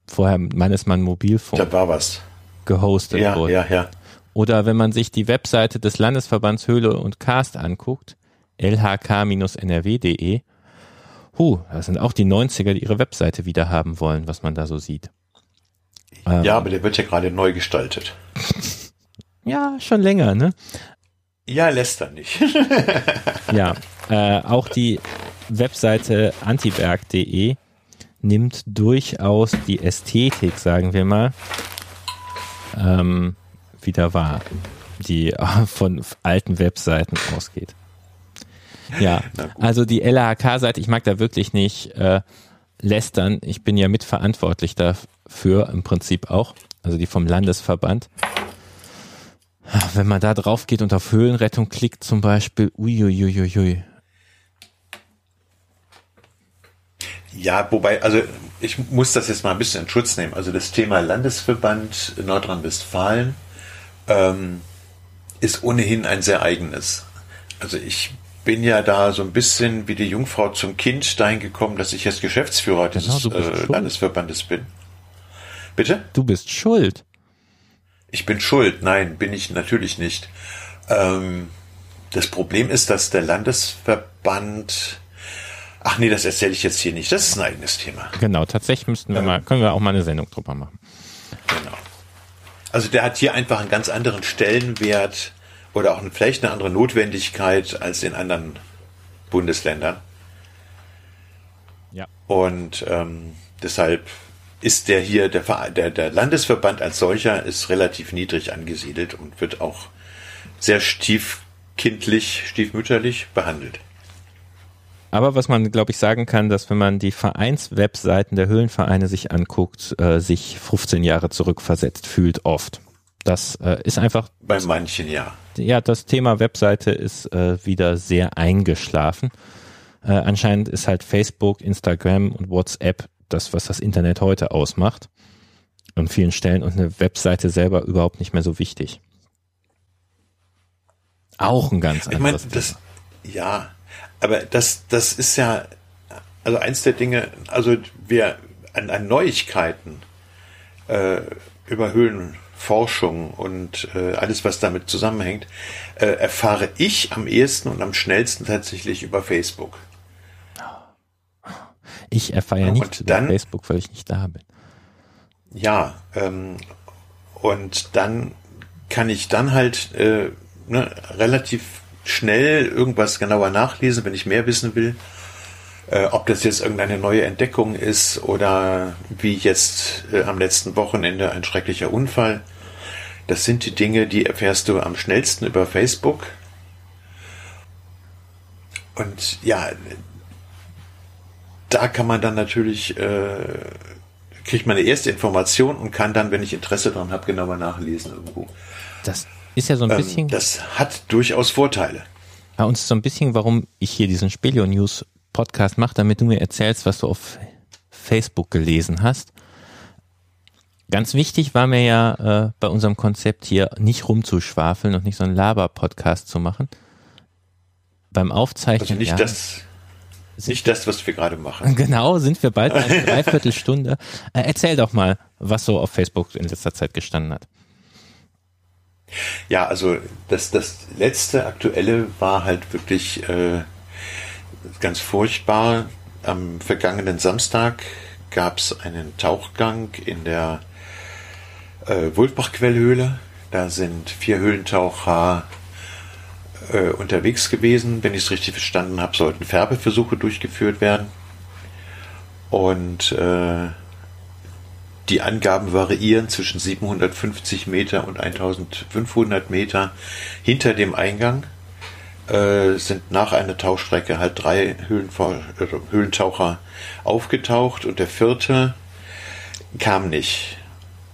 Vorher meines man Mobilfunk. Da war was. Gehostet ja, wurde. Ja, ja. Oder wenn man sich die Webseite des Landesverbands Höhle und Cast anguckt, lhk-nrw.de, huh, das sind auch die 90er, die ihre Webseite wieder haben wollen, was man da so sieht. Ja, ähm, aber der wird ja gerade neu gestaltet. ja, schon länger, ne? Ja, lässt er nicht. ja, äh, auch die Webseite antiberg.de nimmt durchaus die Ästhetik, sagen wir mal, ähm, wieder wahr, die von alten Webseiten ausgeht. Ja, also die LHK-Seite, ich mag da wirklich nicht äh, lästern. Ich bin ja mitverantwortlich dafür, im Prinzip auch, also die vom Landesverband. Wenn man da drauf geht und auf Höhlenrettung klickt zum Beispiel, uiuiuiui, Ja, wobei, also ich muss das jetzt mal ein bisschen in Schutz nehmen. Also das Thema Landesverband Nordrhein-Westfalen ähm, ist ohnehin ein sehr eigenes. Also ich bin ja da so ein bisschen wie die Jungfrau zum Kind dahin gekommen, dass ich jetzt Geschäftsführer genau, dieses äh, Landesverbandes bin. Bitte? Du bist schuld. Ich bin schuld. Nein, bin ich natürlich nicht. Ähm, das Problem ist, dass der Landesverband Ach nee, das erzähle ich jetzt hier nicht. Das ist ein eigenes Thema. Genau, tatsächlich müssten wir ja. mal, können wir auch mal eine Sendung drüber machen. Genau. Also der hat hier einfach einen ganz anderen Stellenwert oder auch vielleicht eine andere Notwendigkeit als in anderen Bundesländern. Ja. Und ähm, deshalb ist der hier, der, der, der Landesverband als solcher ist relativ niedrig angesiedelt und wird auch sehr stiefkindlich, stiefmütterlich behandelt. Aber was man, glaube ich, sagen kann, dass wenn man die Vereinswebseiten der Höhlenvereine sich anguckt, äh, sich 15 Jahre zurückversetzt fühlt oft. Das äh, ist einfach. Bei manchen ja. Ja, das Thema Webseite ist äh, wieder sehr eingeschlafen. Äh, anscheinend ist halt Facebook, Instagram und WhatsApp das, was das Internet heute ausmacht. An vielen Stellen und eine Webseite selber überhaupt nicht mehr so wichtig. Auch ein ganz anderes ich mein, das, Ja, aber das, das ist ja, also eins der Dinge, also wir an, an Neuigkeiten äh, über Höhlenforschung und äh, alles, was damit zusammenhängt, äh, erfahre ich am ehesten und am schnellsten tatsächlich über Facebook. Ich erfahre ja nicht über Facebook, weil ich nicht da bin. Ja, ähm, und dann kann ich dann halt äh, ne, relativ schnell irgendwas genauer nachlesen, wenn ich mehr wissen will. Äh, ob das jetzt irgendeine neue Entdeckung ist oder wie jetzt äh, am letzten Wochenende ein schrecklicher Unfall. Das sind die Dinge, die erfährst du am schnellsten über Facebook. Und ja, da kann man dann natürlich, äh, kriegt man eine erste Information und kann dann, wenn ich Interesse daran habe, genauer nachlesen irgendwo. Das ist ja so ein ähm, bisschen. Das hat durchaus Vorteile. Ja, und so ein bisschen, warum ich hier diesen Spelio News Podcast mache, damit du mir erzählst, was du auf Facebook gelesen hast. Ganz wichtig war mir ja äh, bei unserem Konzept hier nicht rumzuschwafeln und nicht so einen Laber-Podcast zu machen. Beim Aufzeichnen. Also nicht ja, das, nicht das, was wir gerade machen. Genau, sind wir bald eine Dreiviertelstunde. Äh, erzähl doch mal, was so auf Facebook in letzter Zeit gestanden hat. Ja, also das, das letzte aktuelle war halt wirklich äh, ganz furchtbar. Am vergangenen Samstag gab es einen Tauchgang in der äh, Wulfbach-Quellhöhle. Da sind vier Höhlentaucher äh, unterwegs gewesen. Wenn ich es richtig verstanden habe, sollten Färbeversuche durchgeführt werden. Und äh, die Angaben variieren zwischen 750 Meter und 1500 Meter hinter dem Eingang. Äh, sind nach einer Tauchstrecke halt drei Höhlenver äh, Höhlentaucher aufgetaucht und der vierte kam nicht.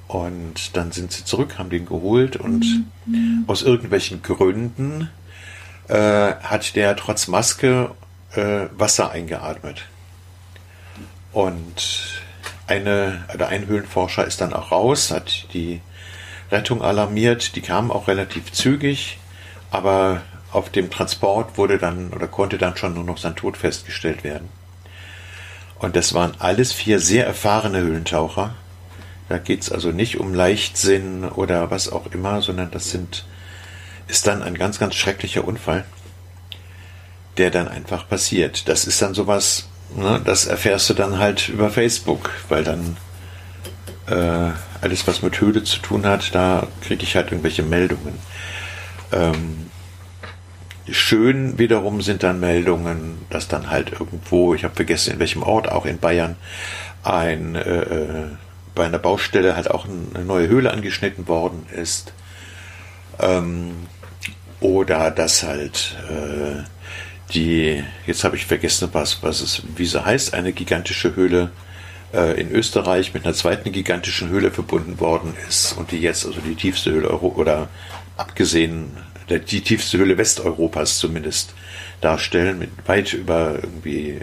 Und dann sind sie zurück, haben den geholt und mhm. aus irgendwelchen Gründen äh, hat der trotz Maske äh, Wasser eingeatmet. Und eine, oder ein Höhlenforscher ist dann auch raus, hat die Rettung alarmiert. Die kamen auch relativ zügig, aber auf dem Transport wurde dann oder konnte dann schon nur noch sein Tod festgestellt werden. Und das waren alles vier sehr erfahrene Höhlentaucher, da geht es also nicht um Leichtsinn oder was auch immer, sondern das sind, ist dann ein ganz, ganz schrecklicher Unfall, der dann einfach passiert. Das ist dann sowas, ne, das erfährst du dann halt über Facebook, weil dann äh, alles, was mit Höhle zu tun hat, da kriege ich halt irgendwelche Meldungen. Ähm, schön wiederum sind dann Meldungen, dass dann halt irgendwo, ich habe vergessen in welchem Ort, auch in Bayern, ein äh, äh bei einer Baustelle halt auch eine neue Höhle angeschnitten worden ist. Ähm, oder dass halt äh, die, jetzt habe ich vergessen, was, was es, wie sie heißt, eine gigantische Höhle äh, in Österreich mit einer zweiten gigantischen Höhle verbunden worden ist und die jetzt also die tiefste Höhle Euro oder abgesehen der, die tiefste Höhle Westeuropas zumindest darstellen mit weit über irgendwie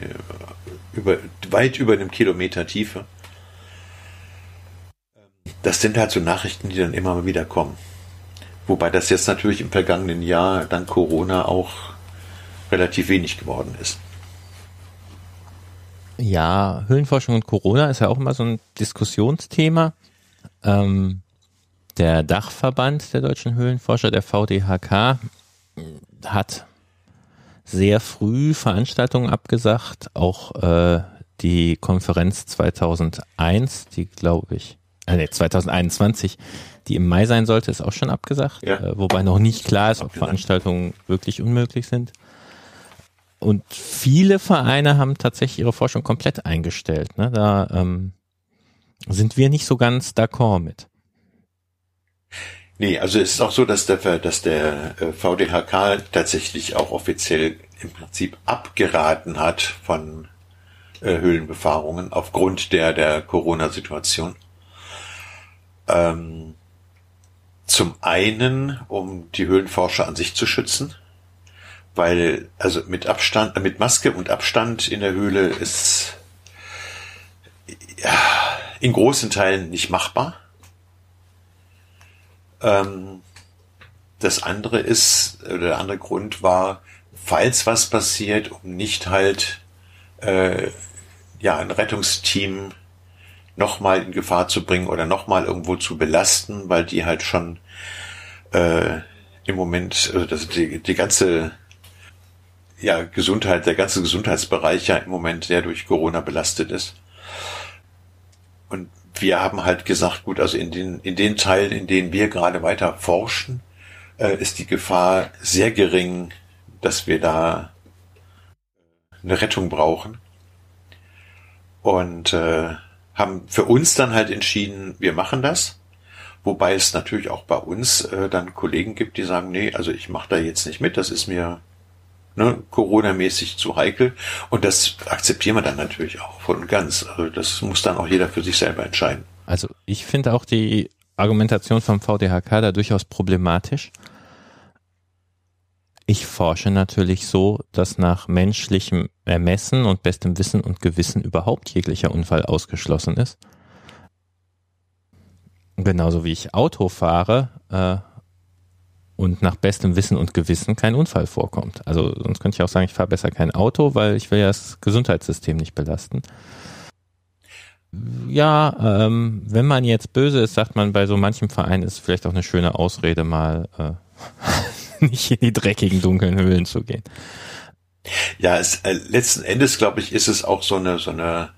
über weit über einem Kilometer Tiefe das sind halt so Nachrichten, die dann immer wieder kommen. Wobei das jetzt natürlich im vergangenen Jahr dank Corona auch relativ wenig geworden ist. Ja, Höhlenforschung und Corona ist ja auch immer so ein Diskussionsthema. Ähm, der Dachverband der deutschen Höhlenforscher, der VDHK, hat sehr früh Veranstaltungen abgesagt, auch äh, die Konferenz 2001, die glaube ich äh, nee, 2021, die im Mai sein sollte, ist auch schon abgesagt, ja. äh, wobei noch nicht klar ist, ob Veranstaltungen wirklich unmöglich sind. Und viele Vereine haben tatsächlich ihre Forschung komplett eingestellt. Ne? Da ähm, sind wir nicht so ganz d'accord mit. Nee, also es ist auch so, dass der, dass der äh, VDHK tatsächlich auch offiziell im Prinzip abgeraten hat von äh, Höhlenbefahrungen aufgrund der, der Corona-Situation. Ähm, zum einen, um die Höhlenforscher an sich zu schützen, weil also mit Abstand, mit Maske und Abstand in der Höhle ist ja, in großen Teilen nicht machbar. Ähm, das andere ist, oder der andere Grund war, falls was passiert, um nicht halt äh, ja ein Rettungsteam nochmal in Gefahr zu bringen oder nochmal irgendwo zu belasten, weil die halt schon äh, im Moment, also das, die, die ganze ja, Gesundheit, der ganze Gesundheitsbereich ja im Moment sehr durch Corona belastet ist. Und wir haben halt gesagt, gut, also in den, in den Teilen, in denen wir gerade weiter forschen, äh, ist die Gefahr sehr gering, dass wir da eine Rettung brauchen. Und äh, haben für uns dann halt entschieden, wir machen das. Wobei es natürlich auch bei uns äh, dann Kollegen gibt, die sagen, nee, also ich mache da jetzt nicht mit, das ist mir ne, Corona-mäßig zu heikel. Und das akzeptieren wir dann natürlich auch voll und ganz. Also das muss dann auch jeder für sich selber entscheiden. Also ich finde auch die Argumentation vom VDHK da durchaus problematisch. Ich forsche natürlich so, dass nach menschlichem Ermessen und bestem Wissen und Gewissen überhaupt jeglicher Unfall ausgeschlossen ist. Genauso wie ich Auto fahre äh, und nach bestem Wissen und Gewissen kein Unfall vorkommt. Also sonst könnte ich auch sagen, ich fahre besser kein Auto, weil ich will ja das Gesundheitssystem nicht belasten. Ja, ähm, wenn man jetzt böse ist, sagt man bei so manchem Verein ist vielleicht auch eine schöne Ausrede, mal äh, nicht in die dreckigen, dunklen Höhlen zu gehen. Ja, es, äh, letzten Endes, glaube ich, ist es auch so eine, so eine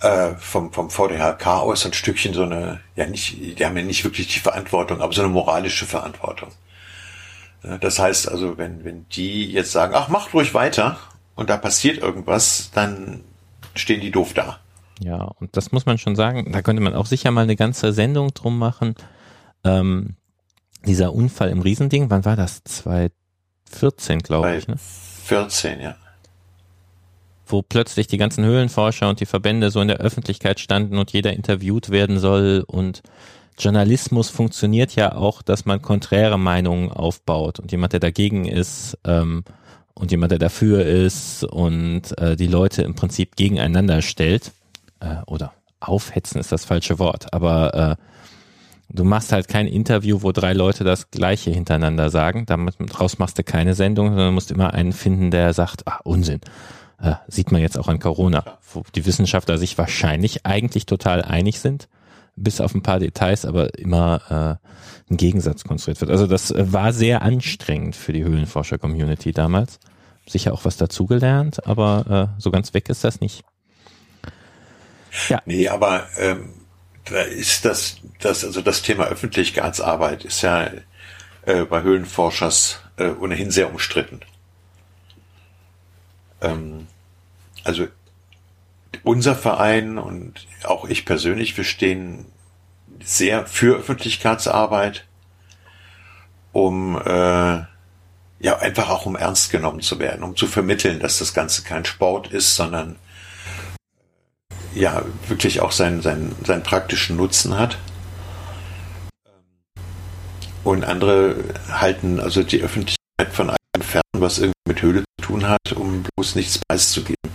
äh, vom, vom VDHK aus ein Stückchen so eine, ja nicht, die haben ja nicht wirklich die Verantwortung, aber so eine moralische Verantwortung. Das heißt also, wenn, wenn die jetzt sagen, ach, macht ruhig weiter und da passiert irgendwas, dann stehen die doof da. Ja, und das muss man schon sagen, da könnte man auch sicher mal eine ganze Sendung drum machen. Ähm, dieser Unfall im Riesending, wann war das? 2014, glaube ich. Ne? 14, ja. Wo plötzlich die ganzen Höhlenforscher und die Verbände so in der Öffentlichkeit standen und jeder interviewt werden soll und Journalismus funktioniert ja auch, dass man konträre Meinungen aufbaut und jemand, der dagegen ist ähm, und jemand, der dafür ist und äh, die Leute im Prinzip gegeneinander stellt äh, oder aufhetzen ist das falsche Wort, aber äh, du machst halt kein Interview, wo drei Leute das Gleiche hintereinander sagen. Damit draus machst du keine Sendung, sondern du musst immer einen finden, der sagt, ah, Unsinn. Äh, sieht man jetzt auch an Corona, wo die Wissenschaftler sich wahrscheinlich eigentlich total einig sind, bis auf ein paar Details, aber immer äh, ein Gegensatz konstruiert wird. Also das äh, war sehr anstrengend für die Höhlenforscher-Community damals. Sicher auch was dazugelernt, aber äh, so ganz weg ist das nicht. Ja. Nee, aber ähm, da ist das, das, also das Thema Öffentlichkeitsarbeit ist ja äh, bei Höhlenforschers äh, ohnehin sehr umstritten. Ähm, also unser Verein und auch ich persönlich, wir stehen sehr für Öffentlichkeitsarbeit, um äh, ja einfach auch um ernst genommen zu werden, um zu vermitteln, dass das Ganze kein Sport ist, sondern ja wirklich auch seinen, seinen, seinen praktischen Nutzen hat. Und andere halten also die Öffentlichkeit von fern, was irgendwie mit Höhle zu tun hat, um bloß nichts preiszugeben.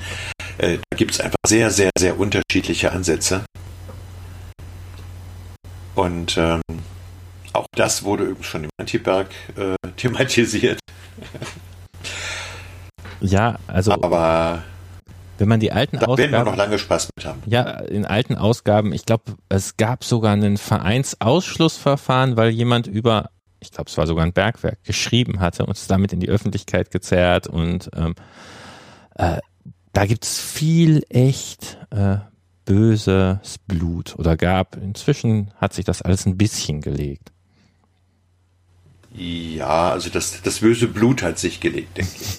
Äh, da gibt es einfach sehr, sehr, sehr unterschiedliche Ansätze. Und ähm, auch das wurde übrigens schon im Antiberg äh, thematisiert. Ja, also. Aber wenn man die alten da Ausgaben. werden wir noch lange Spaß mit haben. Ja, in alten Ausgaben, ich glaube, es gab sogar ein Vereinsausschlussverfahren, weil jemand über, ich glaube, es war sogar ein Bergwerk, geschrieben hatte und es damit in die Öffentlichkeit gezerrt und ähm, äh, da gibt's viel echt äh, böses Blut oder gab. Inzwischen hat sich das alles ein bisschen gelegt. Ja, also das, das böse Blut hat sich gelegt, denke ich.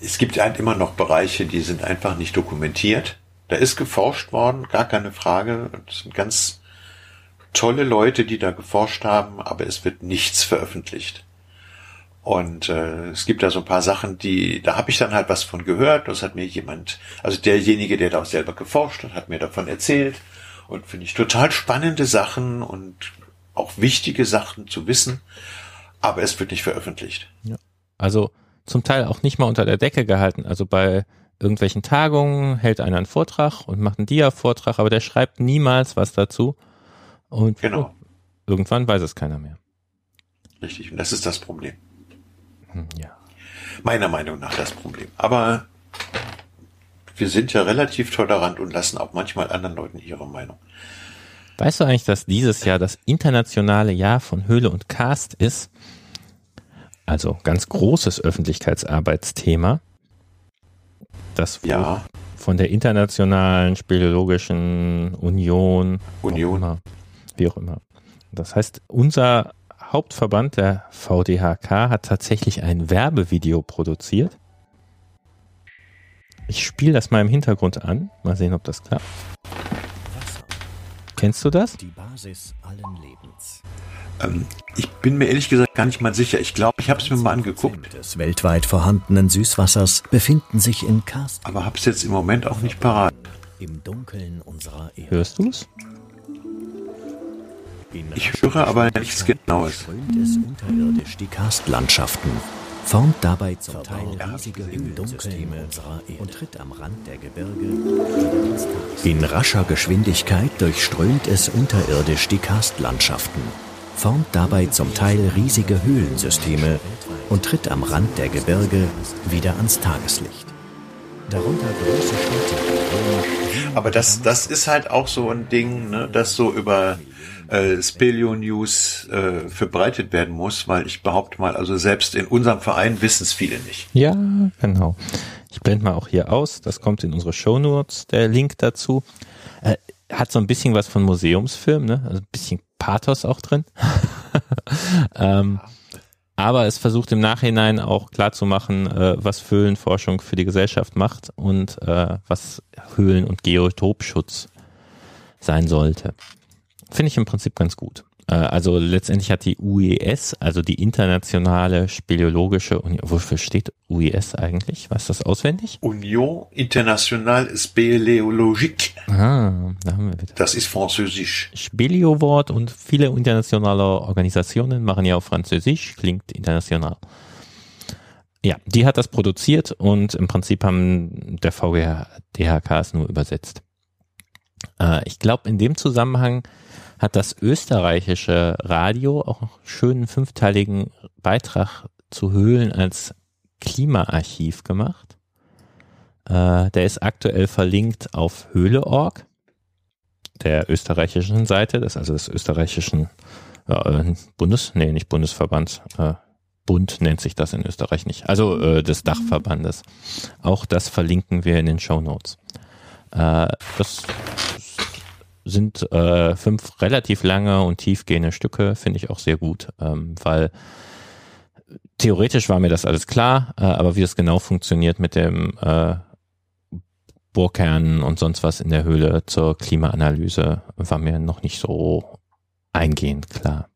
es gibt halt immer noch Bereiche, die sind einfach nicht dokumentiert. Da ist geforscht worden, gar keine Frage. Das sind ganz tolle Leute, die da geforscht haben, aber es wird nichts veröffentlicht. Und äh, es gibt da so ein paar Sachen, die, da habe ich dann halt was von gehört. Das hat mir jemand, also derjenige, der da auch selber geforscht hat, hat mir davon erzählt. Und finde ich total spannende Sachen und auch wichtige Sachen zu wissen. Aber es wird nicht veröffentlicht. Ja. Also zum Teil auch nicht mal unter der Decke gehalten. Also bei irgendwelchen Tagungen hält einer einen Vortrag und macht einen Dia-Vortrag, aber der schreibt niemals was dazu. Und genau. irgendwann weiß es keiner mehr. Richtig, und das ist das Problem. Hm, ja. Meiner Meinung nach das Problem. Aber wir sind ja relativ tolerant und lassen auch manchmal anderen Leuten ihre Meinung. Weißt du eigentlich, dass dieses Jahr das internationale Jahr von Höhle und Cast ist? Also ganz großes Öffentlichkeitsarbeitsthema, das ja. von der internationalen Speleologischen Union, Union. Wie auch immer. Das heißt, unser Hauptverband, der VDHK, hat tatsächlich ein Werbevideo produziert. Ich spiele das mal im Hintergrund an. Mal sehen, ob das klappt. Kennst du das? Die Basis allen Lebens. Ähm, ich bin mir ehrlich gesagt gar nicht mal sicher. Ich glaube, ich habe es mir mal angeguckt. Des weltweit vorhandenen Süßwassers befinden sich in Karst Aber habe es jetzt im Moment auch nicht parat. im Dunkeln unserer Erde. Hörst du es? In Ich höre aber nichts Genaues. strömt es unterirdisch die Karstlandschaften, formt dabei zum Teil riesige Erde und tritt am Rand der Gebirge In rascher Geschwindigkeit durchströmt es unterirdisch die Karstlandschaften, formt dabei zum Teil riesige Höhlensysteme und tritt am Rand der Gebirge wieder ans Tageslicht. Darunter große Städte Aber das, das ist halt auch so ein Ding, ne, das so über äh, Spelio News äh, verbreitet werden muss, weil ich behaupte mal, also selbst in unserem Verein wissen es viele nicht. Ja, genau. Ich blende mal auch hier aus. Das kommt in unsere Shownotes, der Link dazu. Äh, hat so ein bisschen was von Museumsfilm, ne? Also ein bisschen Pathos auch drin. ähm, aber es versucht im Nachhinein auch klarzumachen, äh, was Höhlenforschung für die Gesellschaft macht und äh, was Höhlen- und Geotopschutz sein sollte. Finde ich im Prinzip ganz gut. Äh, also letztendlich hat die UES, also die internationale Speleologische Union, wofür steht UES eigentlich? Weißt du das auswendig? Union Internationale Spéléologique, Ah, da haben wir wieder. das ist französisch. Spelio-Wort und viele internationale Organisationen machen ja auf Französisch, klingt international. Ja, die hat das produziert und im Prinzip haben der VGH, DHK es nur übersetzt. Äh, ich glaube, in dem Zusammenhang hat das österreichische Radio auch einen schönen fünfteiligen Beitrag zu Höhlen als Klimaarchiv gemacht. Äh, der ist aktuell verlinkt auf höhle.org der österreichischen Seite, das also des österreichischen äh, Bundes, nee, nicht Bundesverband, äh, Bund nennt sich das in Österreich nicht, also äh, des Dachverbandes. Auch das verlinken wir in den Show Notes. Äh, das sind äh, fünf relativ lange und tiefgehende Stücke, finde ich auch sehr gut, ähm, weil theoretisch war mir das alles klar, äh, aber wie es genau funktioniert mit dem äh, Bohrkernen und sonst was in der Höhle zur Klimaanalyse war mir noch nicht so eingehend klar.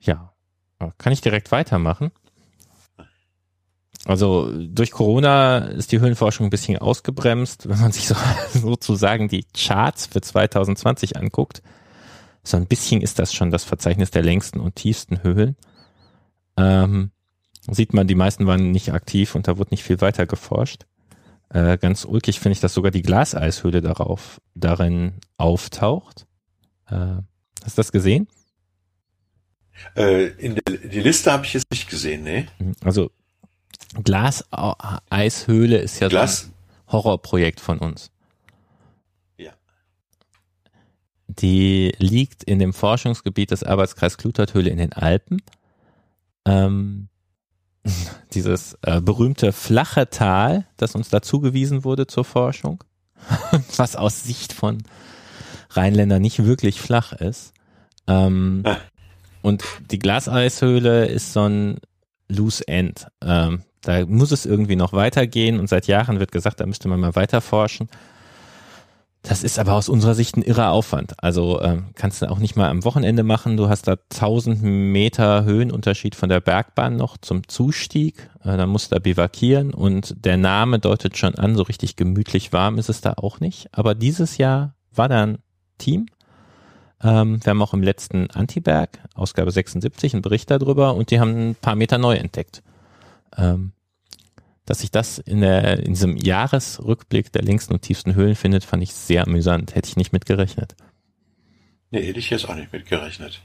Ja, kann ich direkt weitermachen? Also durch Corona ist die Höhlenforschung ein bisschen ausgebremst, wenn man sich so, sozusagen die Charts für 2020 anguckt. So ein bisschen ist das schon das Verzeichnis der längsten und tiefsten Höhlen. Ähm, sieht man, die meisten waren nicht aktiv und da wurde nicht viel weiter geforscht. Äh, ganz ulkig finde ich, dass sogar die Glaseishöhle darauf, darin auftaucht. Äh, hast du das gesehen? Äh, in der, die Liste habe ich jetzt nicht gesehen, ne? Also Glaseishöhle ist ja Glas? so ein Horrorprojekt von uns. Ja. Die liegt in dem Forschungsgebiet des Arbeitskreis Kluterthöhle in den Alpen. Ähm, dieses äh, berühmte flache Tal, das uns dazugewiesen wurde zur Forschung, was aus Sicht von Rheinländern nicht wirklich flach ist. Ähm, Ah. und die Glaseishöhle ist so ein Loose End. Ähm, da muss es irgendwie noch weitergehen und seit Jahren wird gesagt, da müsste man mal weiter forschen. Das ist aber aus unserer Sicht ein irrer Aufwand. Also ähm, kannst du auch nicht mal am Wochenende machen. Du hast da 1000 Meter Höhenunterschied von der Bergbahn noch zum Zustieg. Äh, dann musst du da bivakieren und der Name deutet schon an, so richtig gemütlich warm ist es da auch nicht. Aber dieses Jahr war da ein Team. Ähm, wir haben auch im letzten Antiberg, Ausgabe 76, einen Bericht darüber und die haben ein paar Meter neu entdeckt. Ähm, dass sich das in, der, in diesem Jahresrückblick der längsten und tiefsten Höhlen findet, fand ich sehr amüsant. Hätte ich nicht mitgerechnet. Nee, hätte ich jetzt auch nicht mitgerechnet.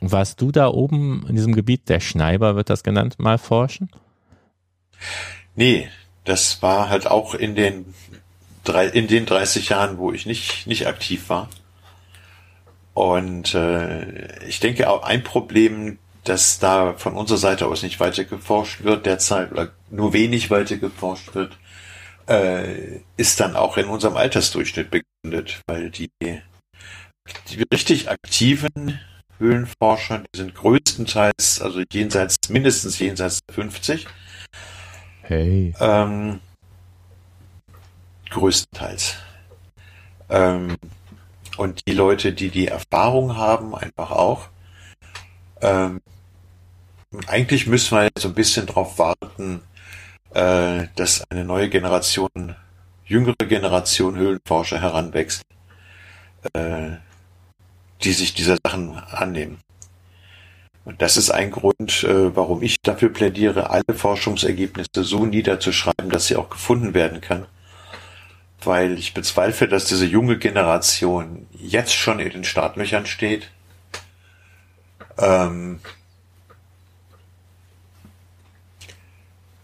Warst du da oben in diesem Gebiet, der Schneiber wird das genannt, mal forschen? Nee, das war halt auch in den drei, in den 30 Jahren, wo ich nicht, nicht aktiv war. Und äh, ich denke auch ein Problem, dass da von unserer Seite aus nicht weiter geforscht wird derzeit oder nur wenig weiter geforscht wird, äh, ist dann auch in unserem Altersdurchschnitt begründet, weil die, die richtig aktiven Höhlenforscher, die sind größtenteils, also jenseits, mindestens jenseits der 50. Hey. Ähm, größtenteils. Ähm, und die Leute, die die Erfahrung haben, einfach auch. Ähm, eigentlich müssen wir jetzt so ein bisschen darauf warten, äh, dass eine neue Generation, jüngere Generation Höhlenforscher heranwächst, äh, die sich dieser Sachen annehmen. Und das ist ein Grund, äh, warum ich dafür plädiere, alle Forschungsergebnisse so niederzuschreiben, dass sie auch gefunden werden kann. Weil ich bezweifle, dass diese junge Generation jetzt schon in den Startlöchern steht. Ähm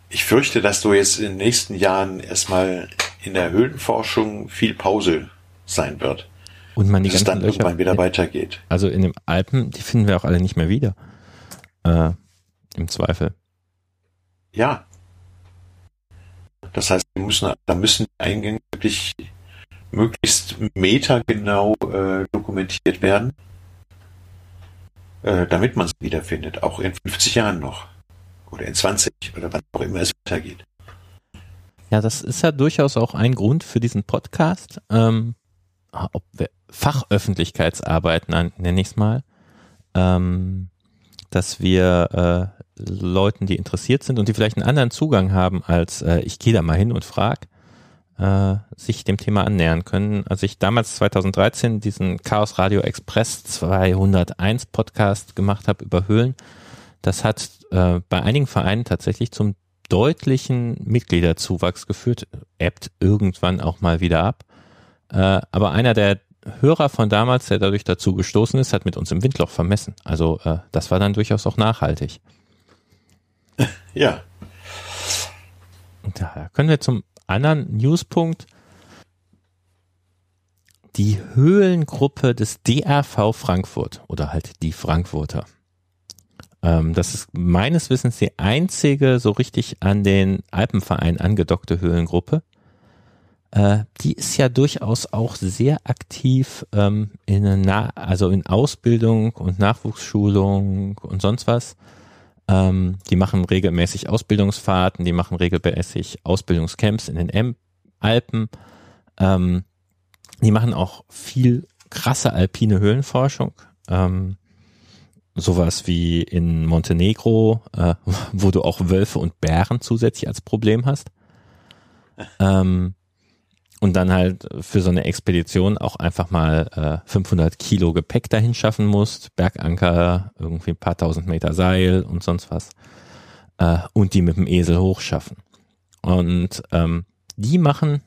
ich fürchte, dass du jetzt in den nächsten Jahren erstmal in der Höhlenforschung viel Pause sein wird. Und man die es ganzen dann Löcher, irgendwann wieder weitergeht. also in den Alpen, die finden wir auch alle nicht mehr wieder. Äh, Im Zweifel. Ja. Das heißt, wir müssen, da müssen die Eingänge wirklich möglichst metergenau äh, dokumentiert werden, äh, damit man sie wiederfindet, auch in 50 Jahren noch. Oder in 20 oder wann auch immer es weitergeht. Ja, das ist ja durchaus auch ein Grund für diesen Podcast. Ähm, ob wir Fachöffentlichkeitsarbeit nenne ich es mal, ähm, dass wir äh, Leuten, die interessiert sind und die vielleicht einen anderen Zugang haben als äh, ich gehe da mal hin und frag, äh, sich dem Thema annähern können. Als ich damals 2013 diesen Chaos Radio Express 201 Podcast gemacht habe über Höhlen, das hat äh, bei einigen Vereinen tatsächlich zum deutlichen Mitgliederzuwachs geführt, ebbt irgendwann auch mal wieder ab. Äh, aber einer der Hörer von damals, der dadurch dazu gestoßen ist, hat mit uns im Windloch vermessen. Also äh, das war dann durchaus auch nachhaltig. Ja, Und da können wir zum anderen Newspunkt. Die Höhlengruppe des DRV Frankfurt oder halt die Frankfurter. Ähm, das ist meines Wissens die einzige so richtig an den Alpenverein angedockte Höhlengruppe. Äh, die ist ja durchaus auch sehr aktiv ähm, in, Na also in Ausbildung und Nachwuchsschulung und sonst was. Ähm, die machen regelmäßig Ausbildungsfahrten, die machen regelmäßig Ausbildungscamps in den M Alpen. Ähm, die machen auch viel krasse alpine Höhlenforschung. Ähm, sowas wie in Montenegro, äh, wo du auch Wölfe und Bären zusätzlich als Problem hast. Ähm, und dann halt für so eine Expedition auch einfach mal äh, 500 Kilo Gepäck dahin schaffen musst, Berganker, irgendwie ein paar tausend Meter Seil und sonst was. Äh, und die mit dem Esel hochschaffen. Und ähm, die machen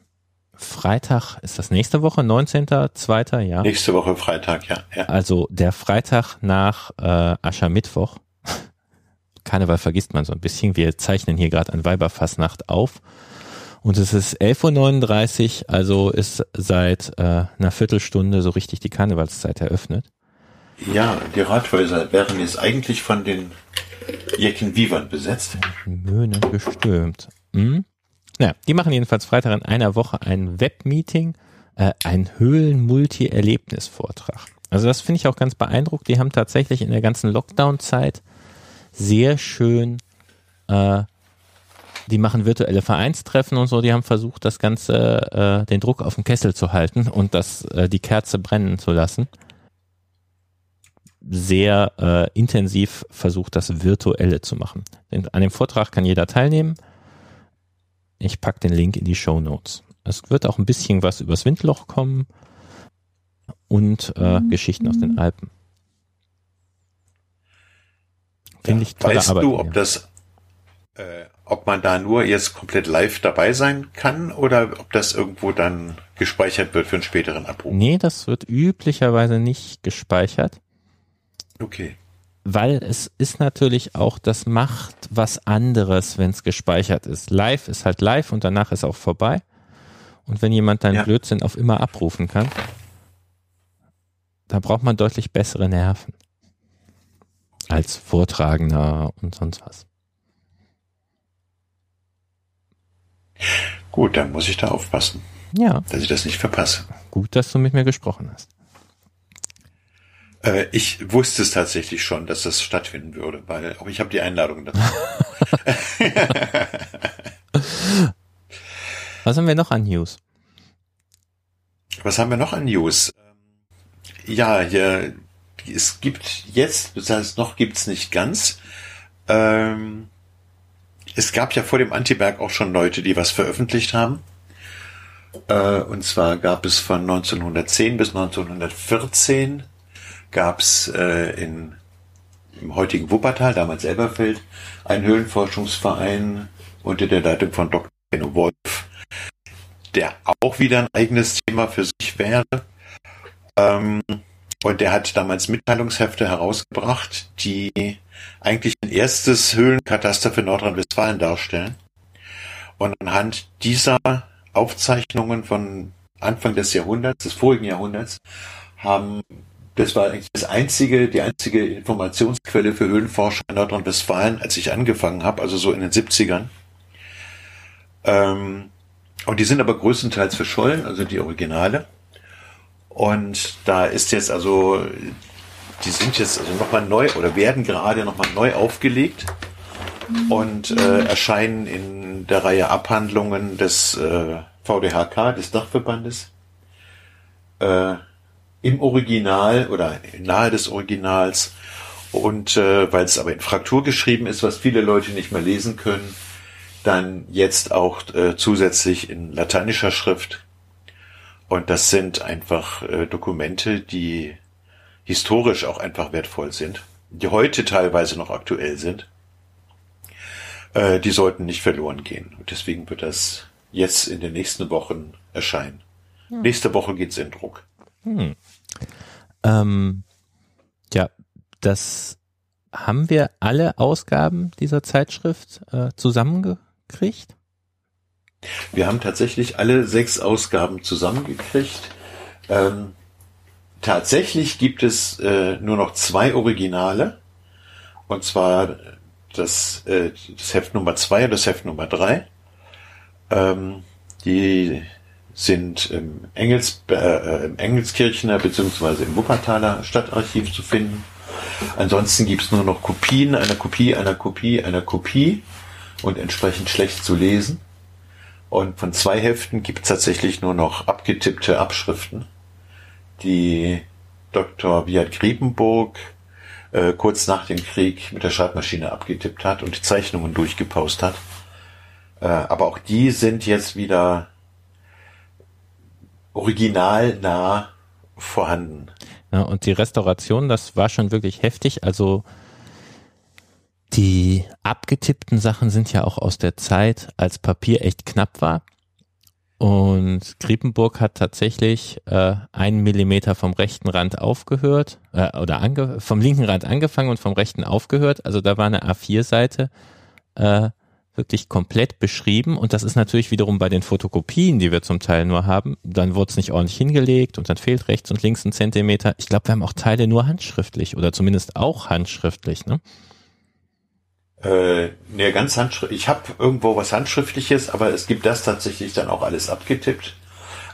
Freitag, ist das nächste Woche, 19.2., ja. nächste Woche Freitag, ja. ja. Also der Freitag nach äh, Aschermittwoch. Karneval vergisst man so ein bisschen. Wir zeichnen hier gerade an Weiberfassnacht auf. Und es ist 11.39 Uhr, also ist seit äh, einer Viertelstunde so richtig die Karnevalszeit eröffnet. Ja, die Rathäuser wären jetzt eigentlich von den Jecken-Vivern besetzt. Möhnen gestürmt. Hm? Naja, die machen jedenfalls Freitag in einer Woche ein Webmeeting, äh, ein Höhlen-Multi-Erlebnis-Vortrag. Also das finde ich auch ganz beeindruckt. Die haben tatsächlich in der ganzen Lockdown-Zeit sehr schön, äh, die machen virtuelle Vereinstreffen und so, die haben versucht, das Ganze, äh, den Druck auf den Kessel zu halten und das, äh, die Kerze brennen zu lassen. Sehr äh, intensiv versucht, das Virtuelle zu machen. An dem Vortrag kann jeder teilnehmen. Ich pack den Link in die Show Notes. Es wird auch ein bisschen was übers Windloch kommen und äh, Geschichten aus den Alpen. Finde ich tolle weißt Arbeit. du, ob das, äh, ob man da nur jetzt komplett live dabei sein kann oder ob das irgendwo dann gespeichert wird für einen späteren Abruf? Nee, das wird üblicherweise nicht gespeichert, Okay. Weil es ist natürlich auch, das macht was anderes, wenn es gespeichert ist. Live ist halt live und danach ist auch vorbei. Und wenn jemand deinen Ja. Blödsinn auf immer abrufen kann, da braucht man deutlich bessere Nerven als Vortragender und sonst was. Gut, dann muss ich da aufpassen, Ja, dass ich das nicht verpasse. gut, dass du mit mir gesprochen hast. Äh, ich wusste es tatsächlich schon, dass das stattfinden würde, weil auch ich habe die Einladung dazu. Was haben wir noch an News? Was haben wir noch an News? Ja, hier, es gibt jetzt, das heißt, noch gibt's nicht ganz. Ähm, es gab ja vor dem Antiberg auch schon Leute, die was veröffentlicht haben. Äh, und zwar gab es von 1910 bis 1914 gab's äh, in im heutigen Wuppertal, damals Elberfeld, einen Höhlenforschungsverein unter der Leitung von Dr. Benno Wolf, der auch wieder ein eigenes Thema für sich wäre. Ähm, und der hat damals Mitteilungshefte herausgebracht, die eigentlich ein erstes Höhlenkataster für Nordrhein-Westfalen darstellen. Und anhand dieser Aufzeichnungen von Anfang des Jahrhunderts, des vorigen Jahrhunderts, haben, das war eigentlich das einzige, die einzige Informationsquelle für Höhlenforscher in Nordrhein-Westfalen, als ich angefangen habe, also so in den 70ern. Ähm, und die sind aber größtenteils verschollen, also die Originale. Und da ist jetzt also, die sind jetzt also nochmal neu oder werden gerade nochmal neu aufgelegt und äh, erscheinen in der Reihe Abhandlungen des äh, VDHK, des Dachverbandes, äh, im Original oder nahe des Originals. Und äh, weil es aber in Fraktur geschrieben ist, was viele Leute nicht mehr lesen können, dann jetzt auch äh, zusätzlich in lateinischer Schrift. Und das sind einfach äh, Dokumente, die historisch auch einfach wertvoll sind, die heute teilweise noch aktuell sind. Äh, die sollten nicht verloren gehen. Und deswegen wird das jetzt in den nächsten Wochen erscheinen. Hm. Nächste Woche geht's in Druck. Hm. Ähm, ja, das haben wir alle Ausgaben dieser Zeitschrift äh, zusammengekriegt? Wir haben tatsächlich alle sechs Ausgaben zusammengekriegt. Ähm, tatsächlich gibt es äh, nur noch zwei Originale. Und zwar das, äh, das Heft Nummer zwei und das Heft Nummer drei. Ähm, die sind im, Engels, äh, im Engelskirchener bzw. im Wuppertaler Stadtarchiv zu finden. Ansonsten gibt's nur noch Kopien einer Kopie einer Kopie einer Kopie und entsprechend schlecht zu lesen. Und von zwei Heften gibt's tatsächlich nur noch abgetippte Abschriften, die Dr. Wiat Griebenburg äh, kurz nach dem Krieg mit der Schreibmaschine abgetippt hat und die Zeichnungen durchgepaust hat. Äh, aber auch die sind jetzt wieder originalnah vorhanden. Ja, und die Restauration, das war schon wirklich heftig. Also die abgetippten Sachen sind ja auch aus der Zeit, als Papier echt knapp war. Und Griepenburg hat tatsächlich äh, einen Millimeter vom rechten Rand aufgehört äh, oder ange vom linken Rand angefangen und vom rechten aufgehört. Also da war eine A4-Seite äh, wirklich komplett beschrieben und das ist natürlich wiederum bei den Fotokopien, die wir zum Teil nur haben, dann wurde es nicht ordentlich hingelegt und dann fehlt rechts und links ein Zentimeter. Ich glaube, wir haben auch Teile nur handschriftlich oder zumindest auch handschriftlich, ne? Äh, ne, ganz handschriftlich. Ich habe irgendwo was Handschriftliches, aber es gibt das tatsächlich dann auch alles abgetippt.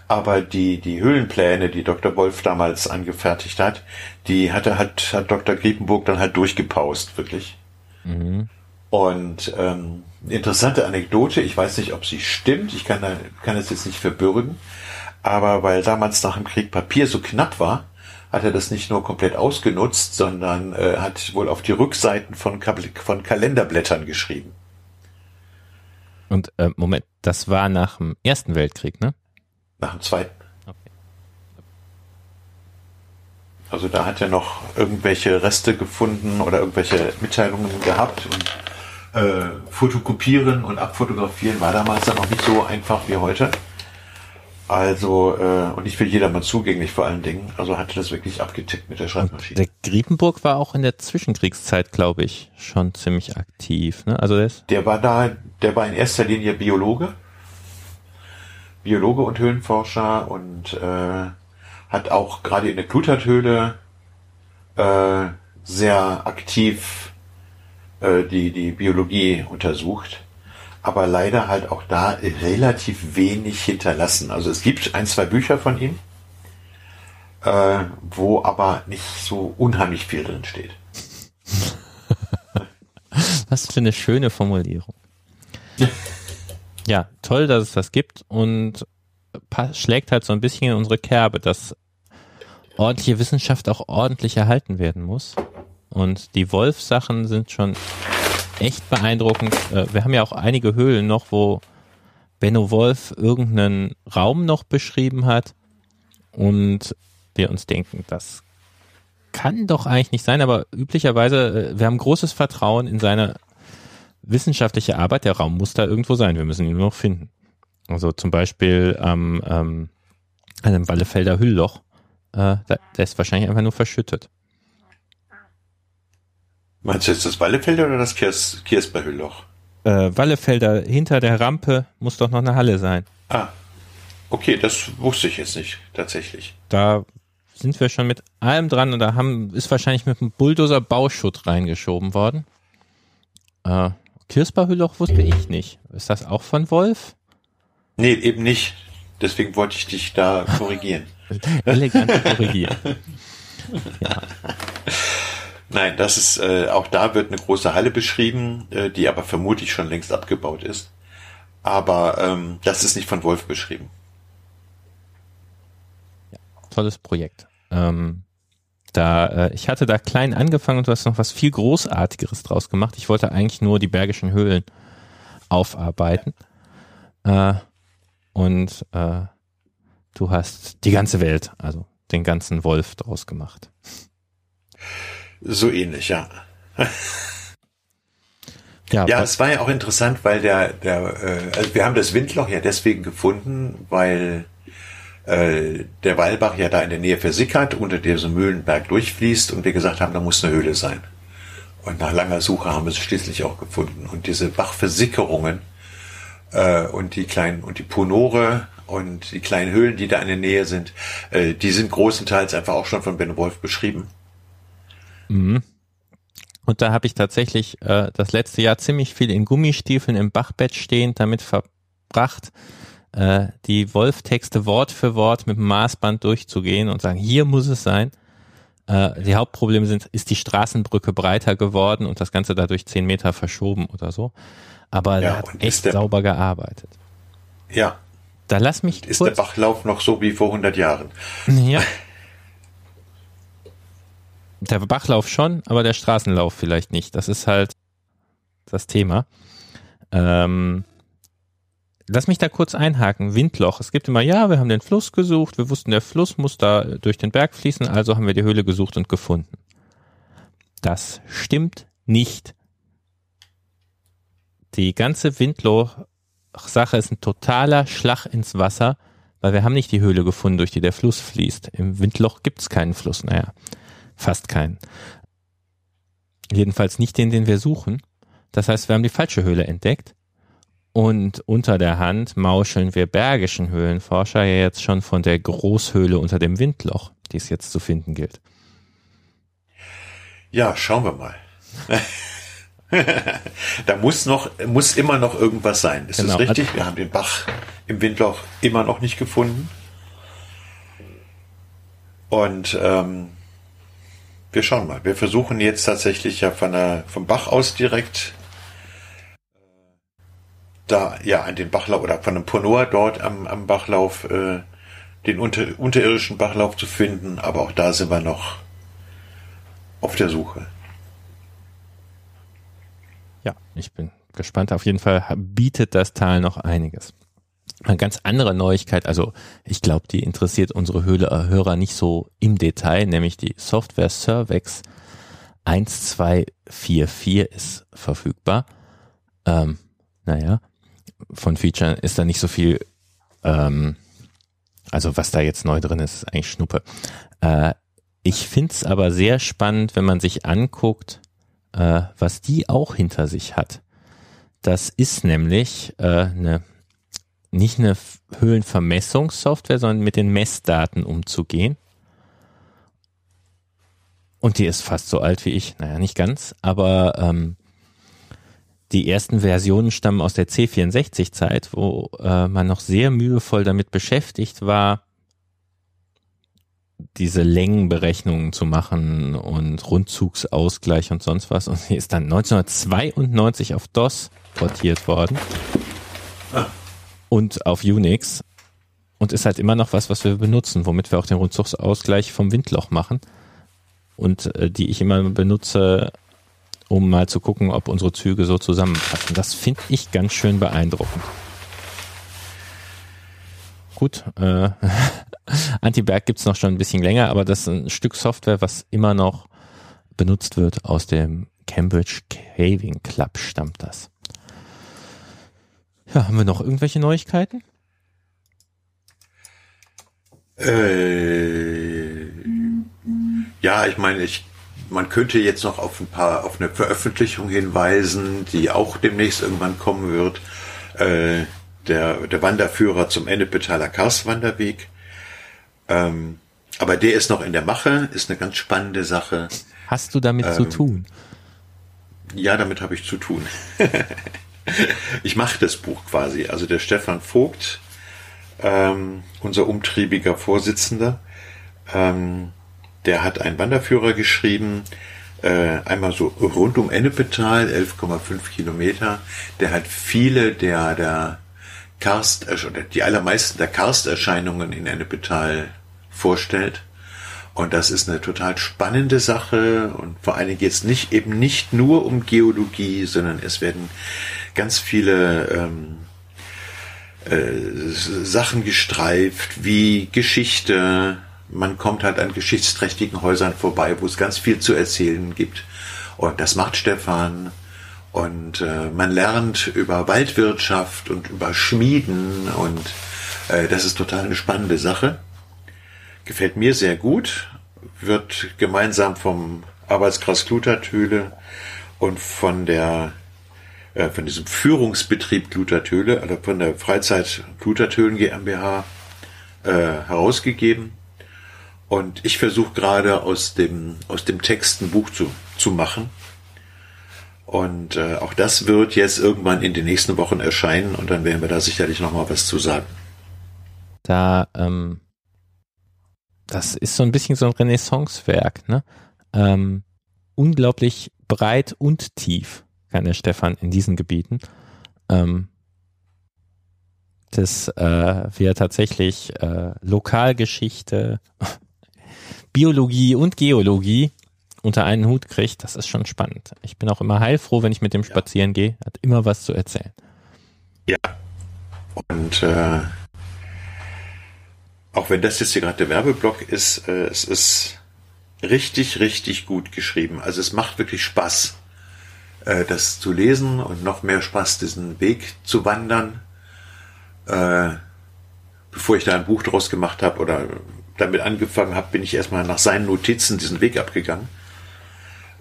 Aber die, die Höhlenpläne, die Dr. Wolf damals angefertigt hat, die hatte, hat, hat Dr. Griepenburg dann halt durchgepaust, wirklich. Mhm. Und ähm, interessante Anekdote, ich weiß nicht, ob sie stimmt, ich kann, kann es jetzt nicht verbürgen, aber weil damals nach dem Krieg Papier so knapp war, hat er das nicht nur komplett ausgenutzt, sondern äh, hat wohl auf die Rückseiten von, von Kalenderblättern geschrieben. Und äh, Moment, das war nach dem Ersten Weltkrieg, ne? Nach dem Zweiten. Okay. Also da hat er noch irgendwelche Reste gefunden oder irgendwelche Mitteilungen gehabt und äh, fotokopieren und abfotografieren war damals dann noch nicht so einfach wie heute. Also, äh, und nicht für jedermann zugänglich vor allen Dingen. Also hatte das wirklich abgetippt mit der Schreibmaschine. Und der Griepenburg war auch in der Zwischenkriegszeit, glaube ich, schon ziemlich aktiv. Ne? Also der, der war da, der war in erster Linie Biologe. Biologe und Höhlenforscher und äh, hat auch gerade in der Kluterthöhle äh, sehr aktiv äh, die, die Biologie untersucht aber leider halt auch da relativ wenig hinterlassen. Also es gibt ein, zwei Bücher von ihm, äh, wo aber nicht so unheimlich viel drin steht. Was für eine schöne Formulierung. ja, toll, dass es das gibt und schlägt halt so ein bisschen in unsere Kerbe, dass ordentliche Wissenschaft auch ordentlich erhalten werden muss. Und die Wolf-Sachen sind schon echt beeindruckend. Äh, wir haben ja auch einige Höhlen noch, wo Benno Wolf irgendeinen Raum noch beschrieben hat und wir uns denken, das kann doch eigentlich nicht sein, aber üblicherweise, äh, wir haben großes Vertrauen in seine wissenschaftliche Arbeit. Der Raum muss da irgendwo sein, wir müssen ihn nur noch finden. Also zum Beispiel am ähm, einem Wallefelder Hüllloch, äh, der ist wahrscheinlich einfach nur verschüttet. Meinst du jetzt das Wallefelder oder das Kiers, Kiersberhüllloch? Äh, Wallefelder, hinter der Rampe muss doch noch eine Halle sein. Ah, okay, das wusste ich jetzt nicht, tatsächlich. Da sind wir schon mit allem dran und da haben, ist wahrscheinlich mit einem Bulldozer Bauschutt reingeschoben worden. Äh, Kirsberhüllloch wusste ich nicht. Ist das auch von Wolf? Nee, eben nicht. Deswegen wollte ich dich da korrigieren. Elegant korrigieren. ja. Nein, das ist äh, auch da wird eine große Halle beschrieben, äh, die aber vermutlich schon längst abgebaut ist. Aber ähm, das ist nicht von Wolf beschrieben. Ja, tolles Projekt. Ähm, da äh, ich hatte da klein angefangen und du hast noch was viel großartigeres draus gemacht. Ich wollte eigentlich nur die Bergischen Höhlen aufarbeiten. Äh, und äh, du hast die ganze Welt, also den ganzen Wolf draus gemacht. So ähnlich, ja. Ja, ja es war ja auch interessant, weil der, der, äh, also wir haben das Windloch ja deswegen gefunden, weil äh, der Weilbach ja da in der Nähe versickert, unter diesem Mühlenberg durchfließt und wir gesagt haben, da muss eine Höhle sein. Und nach langer Suche haben wir es schließlich auch gefunden. Und diese Bachversickerungen äh, und die kleinen und die Ponore und die kleinen Höhlen, die da in der Nähe sind, äh, die sind großenteils einfach auch schon von Ben Wolf beschrieben. Mhm. Und da habe ich tatsächlich äh, das letzte Jahr ziemlich viel in Gummistiefeln im Bachbett stehend damit verbracht, äh, die Wolf-Texte Wort für Wort mit dem Maßband durchzugehen und sagen, hier muss es sein. Äh, die Hauptprobleme sind, ist die Straßenbrücke breiter geworden und das Ganze dadurch zehn Meter verschoben oder so. Aber ja, der hat echt sauber gearbeitet. Ja. Da lass mich. Ist kurz, der Bachlauf noch so wie vor 100 Jahren? Ja. Der Bachlauf schon, aber der Straßenlauf vielleicht nicht. Das ist halt das Thema. Ähm, lass mich da kurz einhaken. Windloch. Es gibt immer, ja, wir haben den Fluss gesucht, wir wussten, der Fluss muss da durch den Berg fließen, also haben wir die Höhle gesucht und gefunden. Das stimmt nicht. Die ganze Windloch-Sache ist ein totaler Schlag ins Wasser, weil wir haben nicht die Höhle gefunden, durch die der Fluss fließt. Im Windloch gibt es keinen Fluss. Naja, Fast keinen. Jedenfalls nicht den, den wir suchen. Das heißt, wir haben die falsche Höhle entdeckt. Und unter der Hand mauscheln wir bergischen Höhlenforscher ja jetzt schon von der Großhöhle unter dem Windloch, die es jetzt zu finden gilt. Ja, schauen wir mal. da muss noch, muss immer noch irgendwas sein. Ist genau. das richtig? Wir haben den Bach im Windloch immer noch nicht gefunden. Und ähm, wir schauen mal. Wir versuchen jetzt tatsächlich ja von der, vom Bach aus direkt äh, da ja an den Bachlauf oder von dem Ponor dort am, am Bachlauf äh, den unter, unterirdischen Bachlauf zu finden, aber auch da sind wir noch auf der Suche. Ja, ich bin gespannt. Auf jeden Fall bietet das Tal noch einiges. Eine ganz andere Neuigkeit, also ich glaube, die interessiert unsere Hörer nicht so im Detail, nämlich die Software Cervex 1244 ist verfügbar. Ähm, naja, von Feature ist da nicht so viel, ähm, also was da jetzt neu drin ist, ist eigentlich Schnuppe. Äh, ich find's aber sehr spannend, wenn man sich anguckt, äh, was die auch hinter sich hat. Das ist nämlich äh, eine nicht eine Höhlenvermessungssoftware, sondern mit den Messdaten umzugehen. Und die ist fast so alt wie ich. Naja, nicht ganz, aber ähm, die ersten Versionen stammen aus der C64-Zeit, wo äh, man noch sehr mühevoll damit beschäftigt war, diese Längenberechnungen zu machen und Rundzugsausgleich und sonst was. Und sie ist dann 1992 auf DOS portiert worden. Und auf Unix und ist halt immer noch was, was wir benutzen, womit wir auch den Rundzuchtsausgleich vom Windloch machen und äh, die ich immer benutze, um mal zu gucken, ob unsere Züge so zusammenpassen. Das finde ich ganz schön beeindruckend. Gut, äh, Anti-Berg gibt's noch schon ein bisschen länger, aber das ist ein Stück Software, was immer noch benutzt wird. Aus dem Cambridge Caving Club stammt das. Ja, haben wir noch irgendwelche Neuigkeiten? Äh, ja, ich meine, ich, man könnte jetzt noch auf ein paar, auf eine Veröffentlichung hinweisen, die auch demnächst irgendwann kommen wird. Äh, der, der Wanderführer zum Ennepetaler Karstwanderweg. Ähm, aber der ist noch in der Mache, ist eine ganz spannende Sache. Hast du damit ähm, zu tun? Ja, damit habe ich zu tun. ich mache das Buch quasi. Also der Stefan Vogt, ähm, unser umtriebiger Vorsitzender, ähm, der hat einen Wanderführer geschrieben, äh, einmal so rund um Ennepetal, 11,5 Kilometer. Der hat viele der, der Karst, oder die allermeisten der Karsterscheinungen in Ennepetal vorstellt. Und das ist eine total spannende Sache und vor allen Dingen jetzt nicht eben nicht nur um Geologie, sondern es werden ganz viele ähm, äh, Sachen gestreift, wie Geschichte. Man kommt halt an geschichtsträchtigen Häusern vorbei, wo es ganz viel zu erzählen gibt. Und das macht Stefan. Und äh, man lernt über Waldwirtschaft und über Schmieden und äh, das ist total eine spannende Sache. Gefällt mir sehr gut. Wird gemeinsam vom Arbeitskreis Klutertüle und von der äh, von diesem Führungsbetrieb Klutertöle, also von der Freizeit Klutertölen GmbH äh, herausgegeben. Und ich versuche gerade aus dem, aus dem Text ein Buch zu, zu machen. Und äh, auch das wird jetzt irgendwann in den nächsten Wochen erscheinen und dann werden wir da sicherlich nochmal was zu sagen. Da, ähm, das ist so ein bisschen so ein Renaissancewerk, ne? Ähm, unglaublich breit und tief der Stefan in diesen Gebieten. Ähm, dass äh, wir tatsächlich äh, Lokalgeschichte, Biologie und Geologie unter einen Hut kriegt, das ist schon spannend. Ich bin auch immer heilfroh, wenn ich mit dem spazieren gehe, hat immer was zu erzählen. Ja. Und äh, auch wenn das jetzt hier gerade der Werbeblock ist, äh, es ist richtig, richtig gut geschrieben. Also es macht wirklich Spaß äh, das zu lesen und noch mehr Spaß, diesen Weg zu wandern. Äh, bevor ich da ein Buch draus gemacht habe oder damit angefangen habe, bin ich erstmal nach seinen Notizen diesen Weg abgegangen.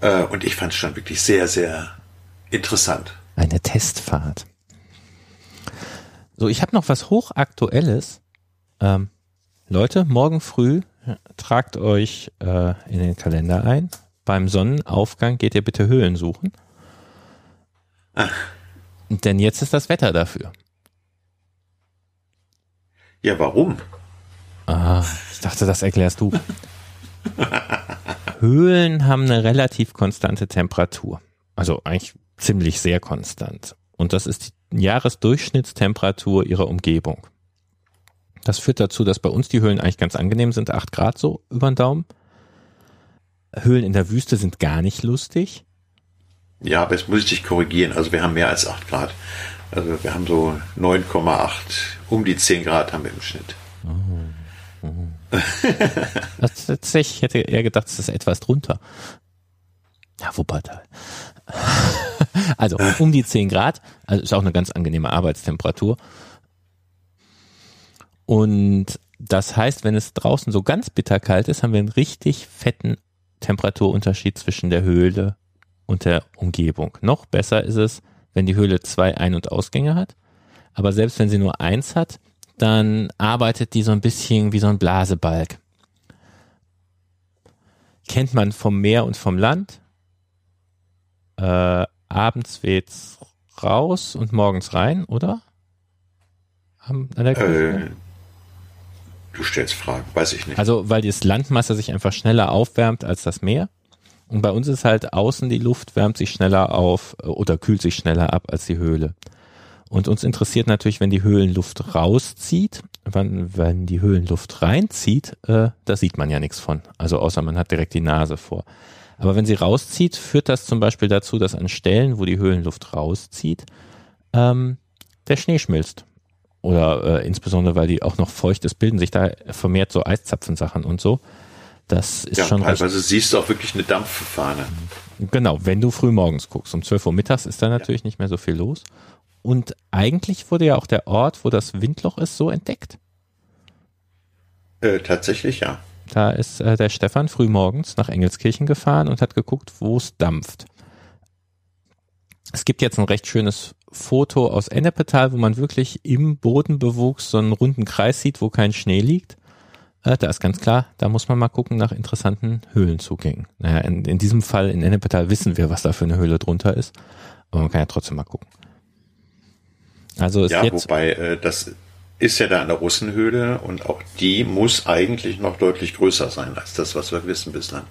Äh, und ich fand es schon wirklich sehr, sehr interessant. Eine Testfahrt. So, ich habe noch was hochaktuelles. Ähm, Leute, morgen früh tragt euch äh, in den Kalender ein. Beim Sonnenaufgang geht ihr bitte Höhlen suchen. Ach. Denn jetzt ist das Wetter dafür. Ja, warum? Ah, ich dachte, das erklärst du. Höhlen haben eine relativ konstante Temperatur. Also eigentlich ziemlich sehr konstant. Und das ist die Jahresdurchschnittstemperatur ihrer Umgebung. Das führt dazu, dass bei uns die Höhlen eigentlich ganz angenehm sind, 8 Grad so über den Daumen. Höhlen in der Wüste sind gar nicht lustig. Ja, aber jetzt muss ich dich korrigieren. Also wir haben mehr als 8 Grad. Also wir haben so 9,8, um die 10 Grad haben wir im Schnitt. Oh. Oh. Tatsächlich hätte eher gedacht, es ist etwas drunter. Ja, Wuppertal. also um die 10 Grad, also ist auch eine ganz angenehme Arbeitstemperatur. Und das heißt, wenn es draußen so ganz bitterkalt ist, haben wir einen richtig fetten Temperaturunterschied zwischen der Höhle und der Umgebung. Noch besser ist es, wenn die Höhle zwei Ein- und Ausgänge hat. Aber selbst wenn sie nur eins hat, dann arbeitet die so ein bisschen wie so ein Blasebalg. Kennt man vom Meer und vom Land. Äh, abends weht's raus und morgens rein, oder? Am, an der äh, du stellst Fragen, weiß ich nicht. Also, weil die Landmasse sich einfach schneller aufwärmt als das Meer. Und bei uns ist halt außen die Luft wärmt sich schneller auf äh, oder kühlt sich schneller ab als die Höhle. Und uns interessiert natürlich, wenn die Höhlenluft rauszieht, wenn, wenn die Höhlenluft reinzieht, äh, da sieht man ja nichts von. Also außer man hat direkt die Nase vor. Aber wenn sie rauszieht, führt das zum Beispiel dazu, dass an Stellen, wo die Höhlenluft rauszieht, ähm, der Schnee schmilzt. Oder äh, insbesondere, weil die auch noch feucht ist, bilden sich da vermehrt so Eiszapfensachen und so. Das ist ja, schon. Teilweise siehst du auch wirklich eine Dampffahne. Genau, wenn du früh morgens guckst. Um 12 Uhr mittags ist da natürlich ja. nicht mehr so viel los. Und eigentlich wurde ja auch der Ort, wo das Windloch ist, so entdeckt. Äh, tatsächlich, ja. Da ist äh, der Stefan früh morgens nach Engelskirchen gefahren und hat geguckt, wo es dampft. Es gibt jetzt ein recht schönes Foto aus Ennepetal, wo man wirklich im Bodenbewuchs so einen runden Kreis sieht, wo kein Schnee liegt. Äh, da ist ganz klar, da muss man mal gucken nach interessanten Höhlenzugängen. Naja, in, in diesem Fall in Ennepetal wissen wir, was da für eine Höhle drunter ist. Aber man kann ja trotzdem mal gucken. Also ist ja, jetzt, wobei äh, das ist ja da an der Russenhöhle und auch die muss eigentlich noch deutlich größer sein als das, was wir wissen bislang.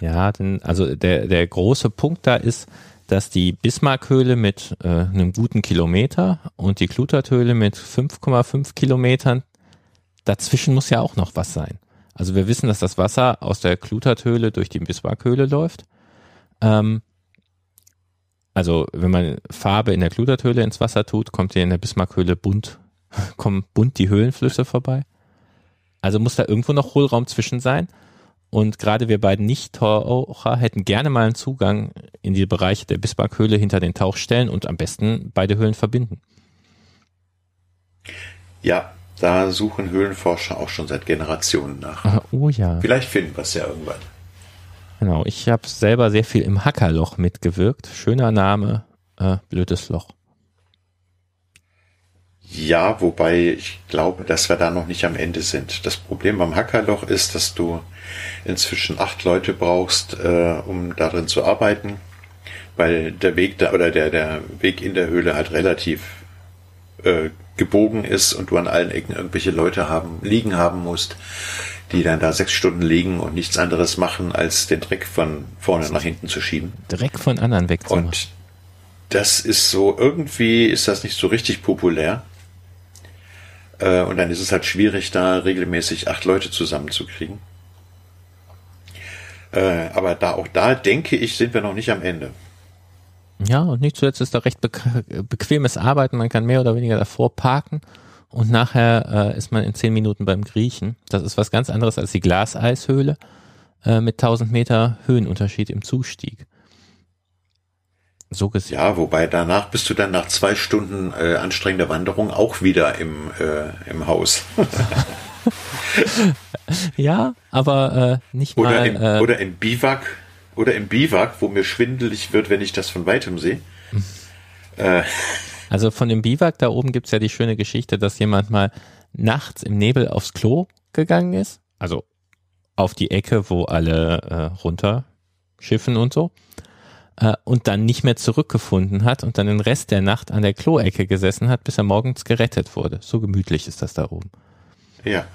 Ja, denn also der der große Punkt da ist, dass die Bismarckhöhle mit äh, einem guten Kilometer und die Kluterthöhle mit 5,5 Kilometern dazwischen muss ja auch noch was sein. Also wir wissen, dass das Wasser aus der Kluterthöhle durch die Bismarckhöhle läuft. Ähm, also wenn man Farbe in der Kluterthöhle ins Wasser tut, kommt hier in der Bismarckhöhle bunt, kommen bunt die Höhlenflüsse vorbei. Also muss da irgendwo noch Hohlraum zwischen sein. Und gerade wir beiden Nicht-Taucher hätten gerne mal einen Zugang in die Bereiche der Bismarckhöhle hinter den Tauchstellen und am besten beide Höhlen verbinden. Ja, da suchen Höhlenforscher auch schon seit Generationen nach. Oh ja. Vielleicht finden wir es ja irgendwann. Genau, ich habe selber sehr viel im Hackerloch mitgewirkt. Schöner Name, äh, blödes Loch. Ja, wobei ich glaube, dass wir da noch nicht am Ende sind. Das Problem beim Hackerloch ist, dass du inzwischen acht Leute brauchst, äh, um darin zu arbeiten, weil der Weg da oder der der Weg in der Höhle halt relativ äh, gebogen ist und du an allen Ecken irgendwelche Leute haben liegen haben musst die dann da sechs Stunden liegen und nichts anderes machen, als den Dreck von vorne nach hinten zu schieben. Dreck von anderen wegzumachen. Und das ist so, irgendwie ist das nicht so richtig populär. Äh, und dann ist es halt schwierig, da regelmäßig acht Leute zusammenzukriegen. Äh, aber da auch da denke ich, sind wir noch nicht am Ende. Ja, und nicht zuletzt ist da recht bequemes Arbeiten. Man kann mehr oder weniger davor parken und nachher äh, ist man in zehn Minuten beim Griechen. Das ist was ganz anderes als die Glaseishöhle äh, mit 1000 Meter Höhenunterschied im Zustieg. So gesehen. Ja, wobei danach bist du dann nach zwei Stunden äh, anstrengender Wanderung auch wieder im, äh, im Haus. ja, aber äh, nicht oder mal. Im, äh, oder im Biwak, oder im Biwak, wo mir schwindelig wird, wenn ich das von weitem sehe. äh, also von dem Biwak da oben gibt's ja die schöne Geschichte, dass jemand mal nachts im Nebel aufs Klo gegangen ist. Also auf die Ecke, wo alle äh, runter schiffen und so. Äh, und dann nicht mehr zurückgefunden hat und dann den Rest der Nacht an der Kloecke gesessen hat, bis er morgens gerettet wurde. So gemütlich ist das da oben. Ja.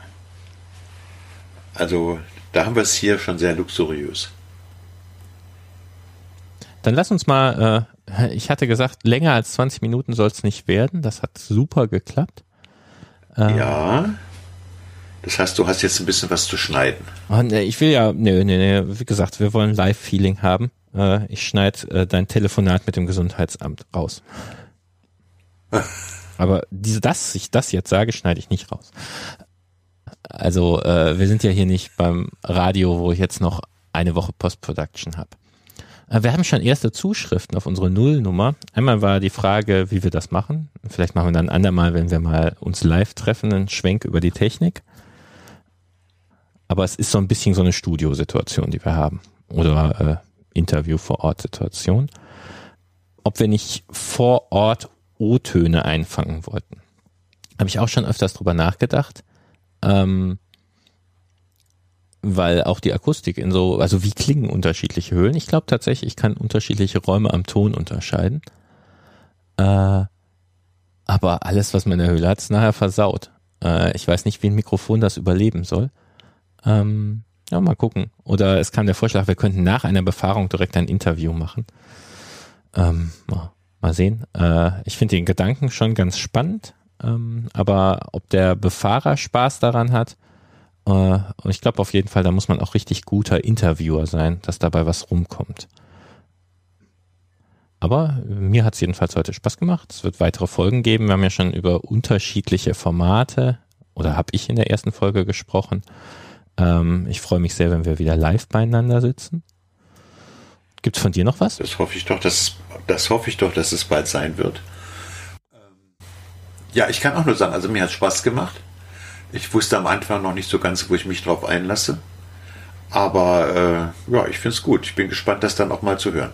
Also da haben wir es hier schon sehr luxuriös. Dann lass uns mal äh, ich hatte gesagt, länger als 20 Minuten soll es nicht werden. Das hat super geklappt. Ähm, ja. Das heißt, du hast jetzt ein bisschen was zu schneiden. Oh, nee, ich will ja, nee, nee, nee, wie gesagt, wir wollen Live-Feeling haben. Äh, ich schneide äh, dein Telefonat mit dem Gesundheitsamt raus. Aber diese, dass ich das jetzt sage, schneide ich nicht raus. Also äh, wir sind ja hier nicht beim Radio, wo ich jetzt noch eine Woche Post-Production habe. Äh, wir haben schon erste Zuschriften auf unsere Nullnummer. Einmal war die Frage, wie wir das machen. Vielleicht machen wir dann ein andermal, wenn wir mal uns live treffen, einen Schwenk über die Technik. Aber es ist so ein bisschen so eine Studiosituation, die wir haben. Oder äh, Interview vor Ort Situation. Ob wir nicht vor Ort O-Töne einfangen wollten. Habe ich auch schon öfters drüber nachgedacht. Ähm, weil auch die Akustik in so, also wie klingen unterschiedliche Höhlen? Ich glaube tatsächlich, ich kann unterschiedliche Räume am Ton unterscheiden. Äh, aber alles, was man in der Höhle hat, ist nachher versaut. Äh, ich weiß nicht, wie ein Mikrofon das überleben soll. Ähm, ja, mal gucken. Oder es kam der Vorschlag, wir könnten nach einer Befahrung direkt ein Interview machen. Ähm, Mal sehen. Äh, ich finde den Gedanken schon ganz spannend, ähm, aber ob der Befahrer Spaß daran hat, und ich glaube auf jeden Fall, da muss man auch richtig guter Interviewer sein, dass dabei was rumkommt. Aber mir hat es jedenfalls heute Spaß gemacht. Es wird weitere Folgen geben. Wir haben ja schon über unterschiedliche Formate oder habe ich in der ersten Folge gesprochen. Ähm, ich freue mich sehr, wenn wir wieder live beieinander sitzen. Gibt es von dir noch was? Das hoffe ich doch, dass das hoffe ich doch, dass es bald sein wird. Ja, ich kann auch nur sagen, also mir hat Spaß gemacht. Ich wusste am Anfang noch nicht so ganz, wo ich mich drauf einlasse. Aber äh, ja, ich finde es gut. Ich bin gespannt, das dann auch mal zu hören.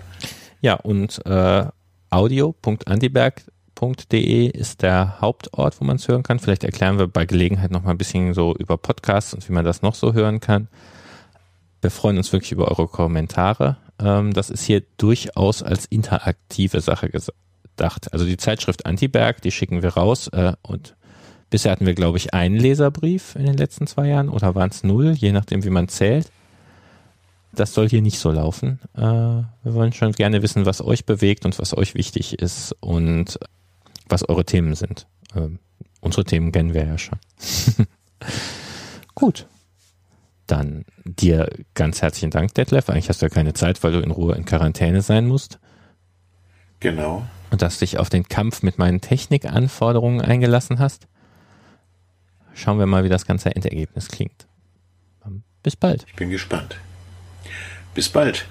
Ja, und äh, audio.andiberg.de ist der Hauptort, wo man es hören kann. Vielleicht erklären wir bei Gelegenheit noch mal ein bisschen so über Podcasts und wie man das noch so hören kann. Wir freuen uns wirklich über eure Kommentare. Ähm, das ist hier durchaus als interaktive Sache gedacht. Also die Zeitschrift Antiberg, die schicken wir raus äh, und bisher hatten wir, glaube ich, einen Leserbrief in den letzten zwei Jahren oder waren es null, je nachdem, wie man zählt das soll hier nicht so laufen. Äh, wir wollen schon gerne wissen, was euch bewegt und was euch wichtig ist und was eure Themen sind. Ähm, unsere Themen kennen wir ja schon. Gut. Dann dir ganz herzlichen Dank, Detlef. Eigentlich hast du ja keine Zeit, weil du in Ruhe in Quarantäne sein musst. Genau. Und dass du dich auf den Kampf mit meinen Technikanforderungen eingelassen hast. Schauen wir mal, wie das ganze Endergebnis klingt. Bis bald. Ich bin gespannt. Bis bald.